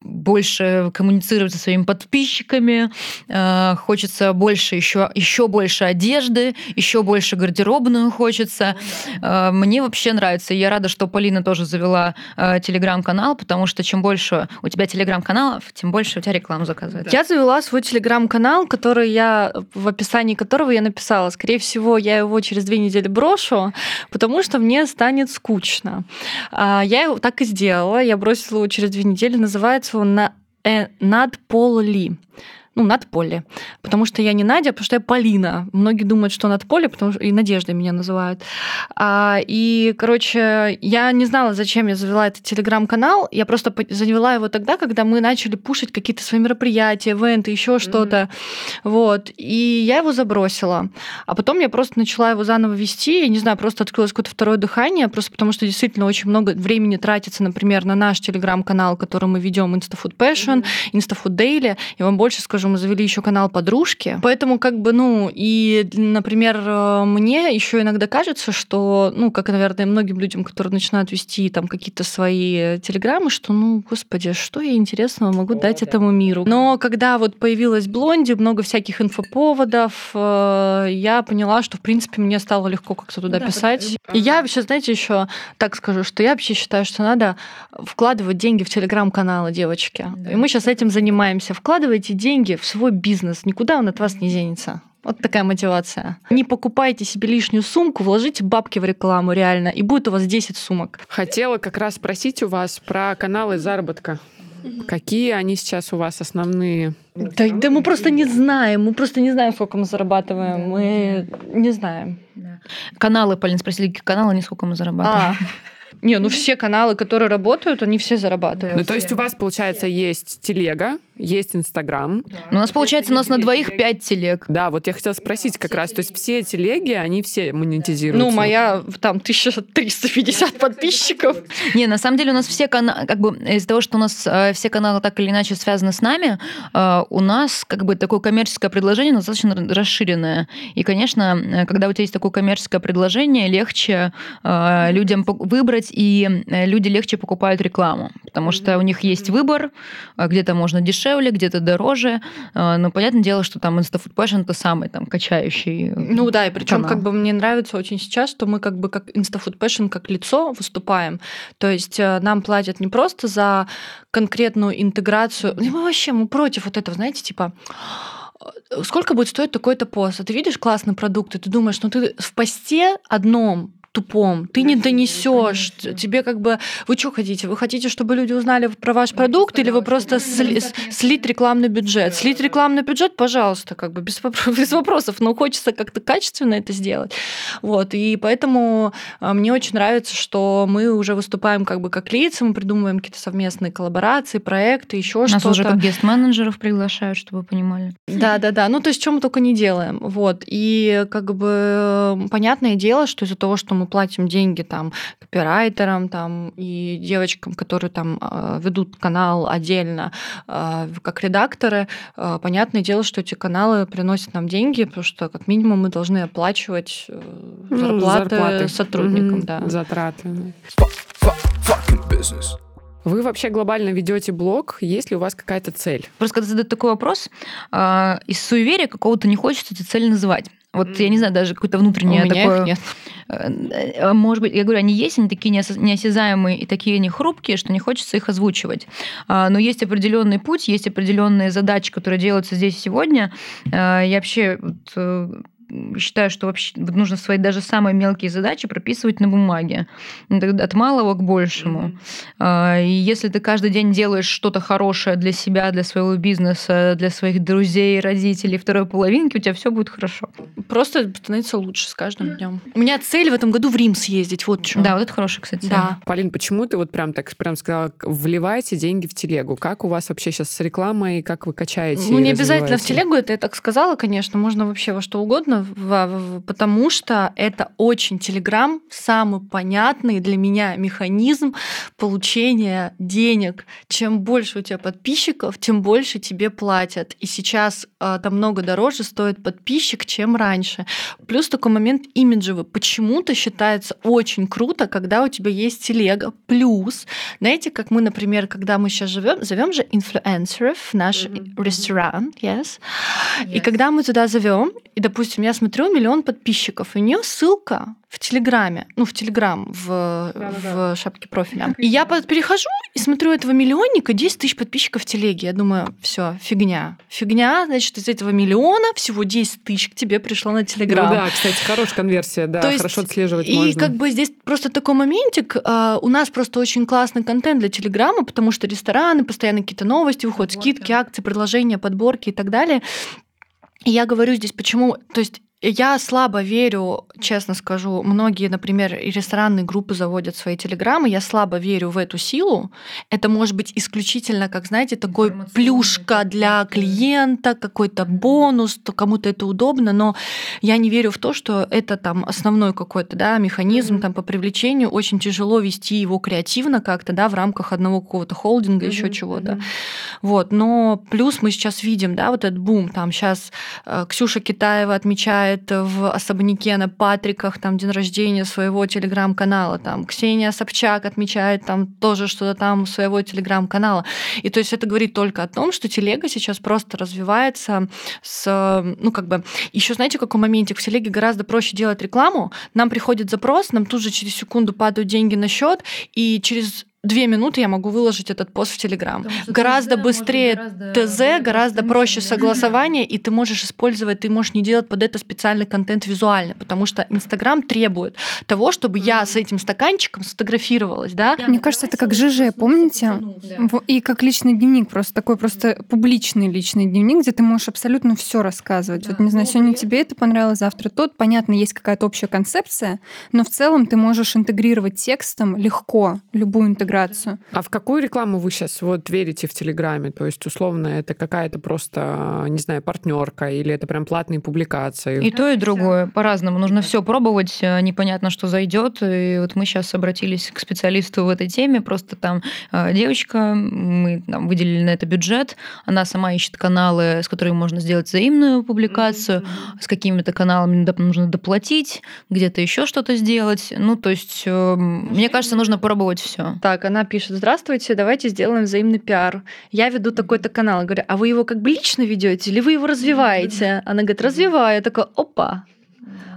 больше коммуницировать со своими подписчиками, э, хочется больше еще, еще больше одежды, еще больше гардеробную хочется. Э, мне вообще нравится. Я рада, что Полина тоже завела э, телеграм-канал, потому что чем больше у тебя телеграм-каналов, тем больше у тебя рекламу заказывают. Я завела свой телеграм-канал, который я в описании которого я написала. Скорее всего, я его через две недели брошу, потому что мне станет скучно. А, я его так и сделала. Я бросила его через две недели. Называется на э, над Поли ну, над поле. Потому что я не Надя, потому что я Полина. Многие думают, что над поле, потому что и Надежда меня называют. А, и, короче, я не знала, зачем я завела этот телеграм-канал. Я просто завела его тогда, когда мы начали пушить какие-то свои мероприятия, ивенты, еще mm-hmm. что-то. Вот. И я его забросила. А потом я просто начала его заново вести. Я не знаю, просто открылось какое-то второе дыхание, просто потому что действительно очень много времени тратится, например, на наш телеграм-канал, который мы ведем InstaFood Passion, mm-hmm. InstaFood Daily. Я вам больше скажу, мы завели еще канал подружки. Поэтому, как бы, ну, и, например, мне еще иногда кажется, что, ну, как, наверное, многим людям, которые начинают вести там какие-то свои телеграммы, что, ну, господи, что я интересного могу О, дать да. этому миру. Но когда вот появилась Блонди, много всяких инфоповодов, э, я поняла, что, в принципе, мне стало легко как-то туда да, писать. И я вообще, знаете, еще так скажу, что я вообще считаю, что надо вкладывать деньги в телеграм-каналы, девочки. Да. И мы сейчас этим занимаемся. Вкладывайте деньги в свой бизнес, никуда он от вас не денется. Вот такая мотивация. Не покупайте себе лишнюю сумку, вложите бабки в рекламу реально, и будет у вас 10 сумок. Хотела как раз спросить у вас про каналы заработка. Какие они сейчас у вас основные? Да, да мы просто не знаем, мы просто не знаем, сколько мы зарабатываем, да, мы не знаем. Да. Каналы, Полин, спросили, какие каналы, не сколько мы зарабатываем. А. Не, ну все каналы, которые работают, они все зарабатывают. Ну, то есть у вас, получается, есть телега, есть Инстаграм. Ну, у нас, получается, у нас на двоих пять телег. Да, вот я хотела спросить как раз, то есть все телеги, они все монетизируются? Ну, моя там 1350 подписчиков. Не, на самом деле у нас все каналы, как бы из-за того, что у нас э, все каналы так или иначе связаны с нами, э, у нас как бы такое коммерческое предложение достаточно расширенное. И, конечно, э, когда у тебя есть такое коммерческое предложение, легче э, людям по- выбрать, и э, люди легче покупают рекламу, потому что у них есть выбор, э, где-то можно дешевле, где-то дороже, э, но понятное дело, что там InstaFood Passion это самый там качающий. э, Ну да, и причем канал. как бы мне нравится очень сейчас, что мы как бы как InstaFood Passion как лицо выступаем. То есть э, нам платят не просто за конкретную интеграцию. Мы вообще мы против вот этого, знаете, типа сколько будет стоить такой-то пост? А ты видишь классный продукт, и ты думаешь, ну ты в посте одном тупом, ты не донесешь, тебе как бы, вы что хотите? Вы хотите, чтобы люди узнали про ваш продукт, или вы просто сли- слить рекламный бюджет? Слить рекламный бюджет, пожалуйста, как бы без, без вопросов, но хочется как-то качественно это сделать. Вот, и поэтому а, мне очень нравится, что мы уже выступаем как бы как лица, мы придумываем какие-то совместные коллаборации, проекты, еще Нас что-то. уже как гест-менеджеров приглашают, чтобы вы понимали. Да, да, да. Ну, то есть, что мы только не делаем. Вот. И как бы понятное дело, что из-за того, что мы платим деньги там копирайтерам там, и девочкам, которые там э, ведут канал отдельно э, как редакторы, э, понятное дело, что эти каналы приносят нам деньги, потому что как минимум мы должны оплачивать э, Ну, зарплаты, сотрудникам. Мгм, Да. Затраты. Вы вообще глобально ведете блог, есть ли у вас какая-то цель? Просто когда задают такой вопрос, а, из суеверия какого-то не хочется эту цель называть. Вот я не знаю, даже какое-то У внутреннее меня такое... их нет. Э, э, Может быть, я говорю, они есть, они такие неосязаемые и такие они хрупкие, что не хочется их озвучивать. А, Но есть определенный путь, есть определенные задачи, которые делаются здесь сегодня. А, Я вообще вот, э, считаю, что вообще нужно свои даже самые мелкие задачи прописывать на бумаге. Ну, От малого к большему. А, И если ты каждый день делаешь что-то хорошее для себя, для своего бизнеса, для своих друзей, родителей, второй половинки, у тебя все будет хорошо. Просто становится лучше с каждым днем. У меня цель в этом году в Рим съездить. Вот что. Да, вот это хороший, кстати. Да. Полин, почему ты вот прям так прям сказала, вливаете деньги в телегу? Как у вас вообще сейчас с рекламой, как вы качаете? Ну, не обязательно в телегу, это я так сказала, конечно, можно вообще во что угодно, потому что это очень Телеграм, самый понятный для меня механизм получения денег. Чем больше у тебя подписчиков, тем больше тебе платят. И сейчас а, там много дороже стоит подписчик, чем раньше. Плюс такой момент имиджевый. Почему-то считается очень круто, когда у тебя есть телега. Плюс, знаете, как мы, например, когда мы сейчас живем, зовем же инфлюенсеров в наш ресторан, yes. И когда мы туда зовем, и, допустим, я смотрю миллион подписчиков, и у нее ссылка в Телеграме, ну, в Телеграм, в, в шапке профиля. И я перехожу и смотрю этого миллионника, 10 тысяч подписчиков в Телеге. Я думаю, все, фигня. Фигня, значит, из этого миллиона всего 10 тысяч к тебе пришло на Телеграм. Ну да, кстати, хорошая конверсия, да, То есть хорошо отслеживать И можно. как бы здесь просто такой моментик. а, У нас просто очень классный контент для Телеграма, потому что рестораны, постоянно какие-то новости выходят, скидки, акции, предложения, подборки и так далее. Я говорю здесь, почему... То есть я слабо верю, честно скажу, многие, например, и ресторанные группы заводят свои телеграммы, я слабо верю в эту силу. Это может быть исключительно, как, знаете, такой плюшка для клиента, какой-то бонус, то кому-то это удобно, но я не верю в то, что это там основной какой-то да, механизм там, по привлечению. Очень тяжело вести его креативно как-то да, в рамках одного какого-то холдинга, еще чего-то. Вот, но плюс мы сейчас видим, да, вот этот бум. Там сейчас Ксюша Китаева отмечает в особняке на Патриках там день рождения своего телеграм-канала. Там Ксения Собчак отмечает там тоже что-то там своего телеграм-канала. И то есть это говорит только о том, что телега сейчас просто развивается с, ну как бы, еще знаете, какой моментик в телеге гораздо проще делать рекламу. Нам приходит запрос, нам тут же через секунду падают деньги на счет, и через две минуты я могу выложить этот пост в Телеграм. Гораздо быстрее ТЗ, гораздо проще согласование, и ты можешь использовать, ты можешь не делать под это специальный контент визуальный, потому что Инстаграм требует того, чтобы я с этим стаканчиком сфотографировалась, да? Мне кажется, это как ЖЖ, помните? И как личный дневник, просто такой просто публичный личный дневник, где ты можешь абсолютно все рассказывать. Вот не знаю, сегодня тебе это понравилось, завтра тот. Понятно, есть какая-то общая концепция, но в целом ты можешь интегрировать текстом легко любую интеграцию. А в какую рекламу вы сейчас вот верите в Телеграме? То есть, условно, это какая-то просто, не знаю, партнерка или это прям платные публикации? И то, и другое. По-разному. Нужно все пробовать. э, Непонятно, что зайдет. И вот мы сейчас обратились к специалисту в этой теме. Просто там э, девочка, мы там, выделили на это бюджет. Она сама ищет каналы, с которыми можно сделать взаимную публикацию. С какими-то каналами нужно доплатить, где-то еще что-то сделать. Ну, то есть, э, мне кажется, нужно пробовать все. Так, она пишет, здравствуйте, давайте сделаем взаимный пиар. Я веду такой-то канал. Я говорю, а вы его как бы лично ведете или вы его развиваете? Она говорит, развиваю. Я такая, опа,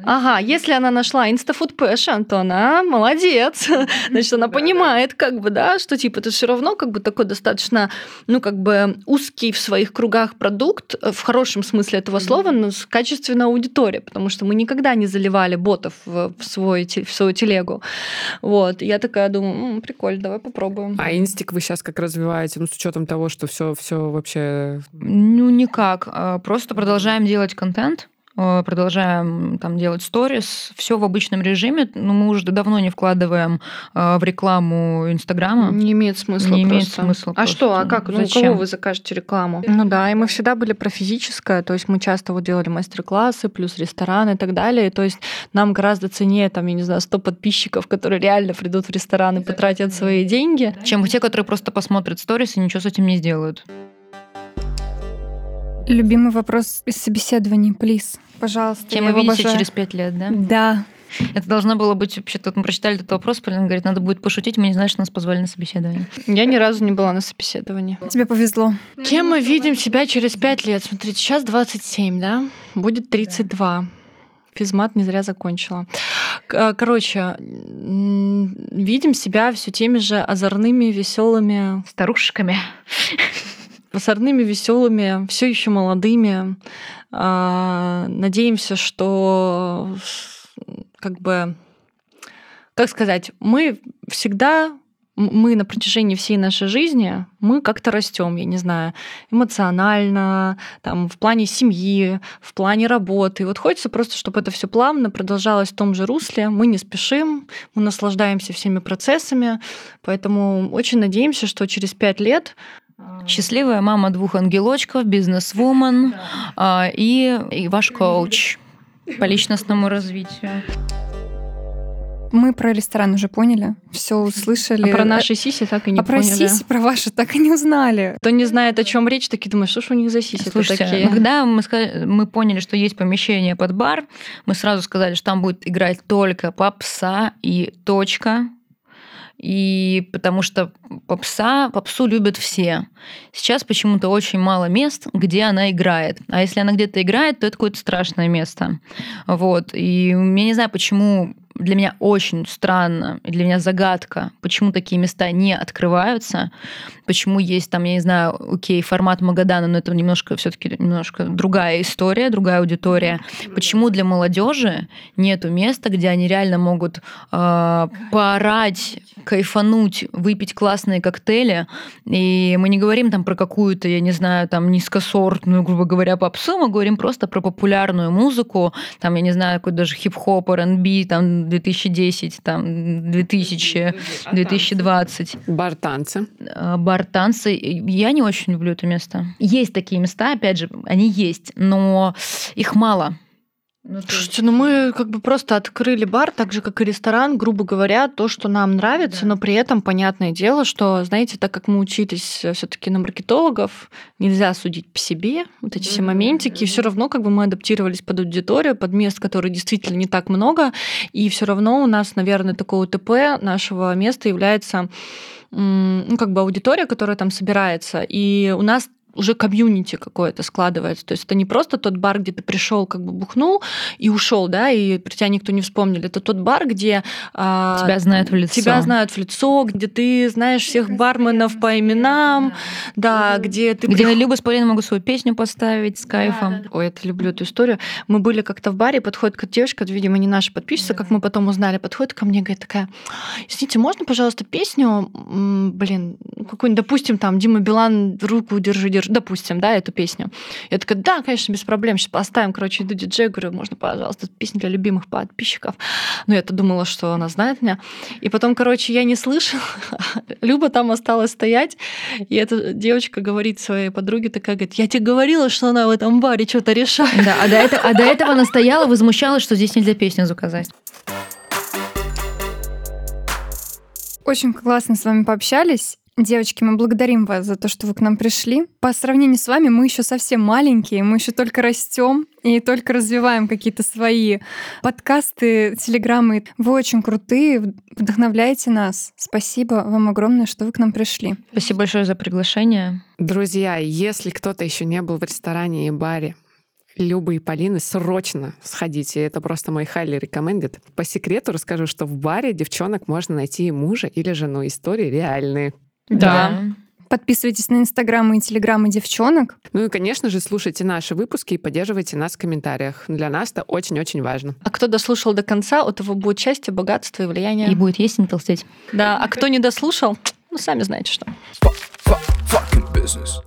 Ага, если она нашла Instafoodpassion, то она молодец. Значит, она понимает, как бы, да, что типа это все равно как бы такой достаточно, ну, как бы узкий в своих кругах продукт, э, в хорошем смысле этого слова, но с качественной аудиторией, потому что мы никогда не заливали ботов в, в свой, в свою телегу. Вот. Я такая думаю, «М, прикольно, давай попробуем. А инстик вы сейчас как развиваете? Ну, с учетом того, что все, все вообще... Ну, никак. А, Просто продолжаем делать контент, продолжаем там делать сторис, все в обычном режиме. Но мы уже давно не вкладываем а, в рекламу Инстаграма. Не имеет смысла Не имеет просто. смысла А что, а просто. как? Ну, у Зачем? кого вы закажете рекламу? Ну да, и мы всегда были про физическое, то есть мы часто вот делали мастер-классы, плюс рестораны и так далее. То есть нам гораздо ценнее, там, я не знаю, 100 подписчиков, которые реально придут в ресторан и потратят свои деньги. Чем те, которые просто посмотрят сторис и ничего с этим не сделают. Любимый вопрос из собеседований, плиз. Пожалуйста, Кем я вы видите обожаю. через пять лет, да? Да. Это должно было быть вообще-то, мы прочитали этот вопрос, Полина говорит, надо будет пошутить, мы не знаем, что нас позвали на собеседование. Я ни разу не была на собеседовании. Тебе повезло. Кем мы видим себя через 5 лет? Смотрите, сейчас 27, да? Будет 32. Физмат не зря закончила. К- Короче, видим себя все теми же озорными, веселыми, Старушками. озорными, веселыми, все еще молодыми. А, Надеемся, что как бы, как сказать, мы всегда мы на протяжении всей нашей жизни, мы как-то растем, я не знаю, эмоционально, там, в плане семьи, в плане работы. И вот хочется просто, чтобы это все плавно продолжалось в том же русле. Мы не спешим, мы наслаждаемся всеми процессами, поэтому очень надеемся, что через пять лет Счастливая мама двух ангелочков, бизнес-вумен а, и, и ваш коуч по личностному развитию. Мы про ресторан уже поняли, все услышали. а про наши сиси так и не а про поняли. сиси, про ваши так и не узнали. Кто не знает, о чем речь, такие думают, что ж у них за сиси Слушайте, такие. когда мы, сказали- мы поняли, что есть помещение под бар, мы сразу сказали, что там будет играть только попса и точка. И потому что попса, попсу любят все. Сейчас почему-то очень мало мест, где она играет. А если она где-то играет, то это какое-то страшное место. Вот. И я не знаю, почему для меня очень странно, и для меня загадка, почему такие места не открываются, почему есть там, я не знаю, окей, формат Магадана, но это немножко все-таки немножко другая история, другая аудитория. Почему для молодежи нету места, где они реально могут э, поорать, кайфануть, выпить классные коктейли. И мы не говорим там про какую-то, я не знаю, там низкосортную, грубо говоря, попсу, мы говорим просто про популярную музыку, там, я не знаю, какой даже хип-хоп, R&B, там 2010, там 2000, 2020 Бар-танцы. э, бар танцы. Я не очень люблю это место. Есть такие места, опять же, они есть, но их мало. Слушайте, ну мы как бы просто открыли бар, так же, как и ресторан, грубо говоря, то, что нам нравится, но при этом понятное дело, что, знаете, так как мы учились все таки на маркетологов, нельзя судить по себе, вот эти все моментики, и все равно как бы мы адаптировались под аудиторию, под мест, которые действительно не так много, и все равно у нас, наверное, такое УТП нашего места является ну, как бы аудитория, которая там собирается. И у нас уже комьюнити какое-то складывается. То есть это не просто тот бар, где ты пришел, как бы бухнул и ушел, да, и про тебя никто не вспомнил. Это тот бар, где а, тебя знают в лицо. Тебя знают в лицо, где ты знаешь всех барменов по именам, да, где ты... Где Люба с Полиной могут свою песню поставить с кайфом. Да, да, да. Ой, это люблю эту историю. Мы были как-то в баре, подходит к девушка, видимо, не наша подписчица, как мы потом узнали, подходит ко мне, говорит такая, извините, можно, пожалуйста, песню, блин, какую-нибудь, допустим, там, Дима Билан, руку держи, держи, допустим, да, эту песню. Я такая, да, конечно, без проблем, сейчас поставим, короче, иду диджей, говорю, можно, пожалуйста, песня для любимых подписчиков. Ну, я-то думала, что она знает меня. И потом, короче, я не слышала, Люба там осталась стоять, и эта девочка говорит своей подруге, такая, говорит, я тебе говорила, что она в этом баре что-то решает. Да, а до, этого, а до этого она стояла, возмущалась, что здесь нельзя песню заказать. Очень классно с вами пообщались. Девочки, мы благодарим вас за то, что вы к нам пришли. По сравнению с вами мы еще совсем маленькие, мы еще только растем и только развиваем какие-то свои подкасты, телеграммы. Вы очень крутые, вдохновляете нас. Спасибо вам огромное, что вы к нам пришли. Спасибо большое за приглашение. Друзья, если кто-то еще не был в ресторане и баре, Люба и Полины, срочно сходите. Это просто мой highly recommended. По секрету расскажу, что в баре девчонок можно найти и мужа или жену. Истории реальные. Да. Подписывайтесь на инстаграмы и телеграммы девчонок. Ну и, конечно же, слушайте наши выпуски и поддерживайте нас в комментариях. Для нас это очень-очень важно. А кто дослушал до конца, у того будет счастье, богатство и влияние. И будет есть и не толстеть. Да, а кто не дослушал, ну, сами знаете что. Fucking business.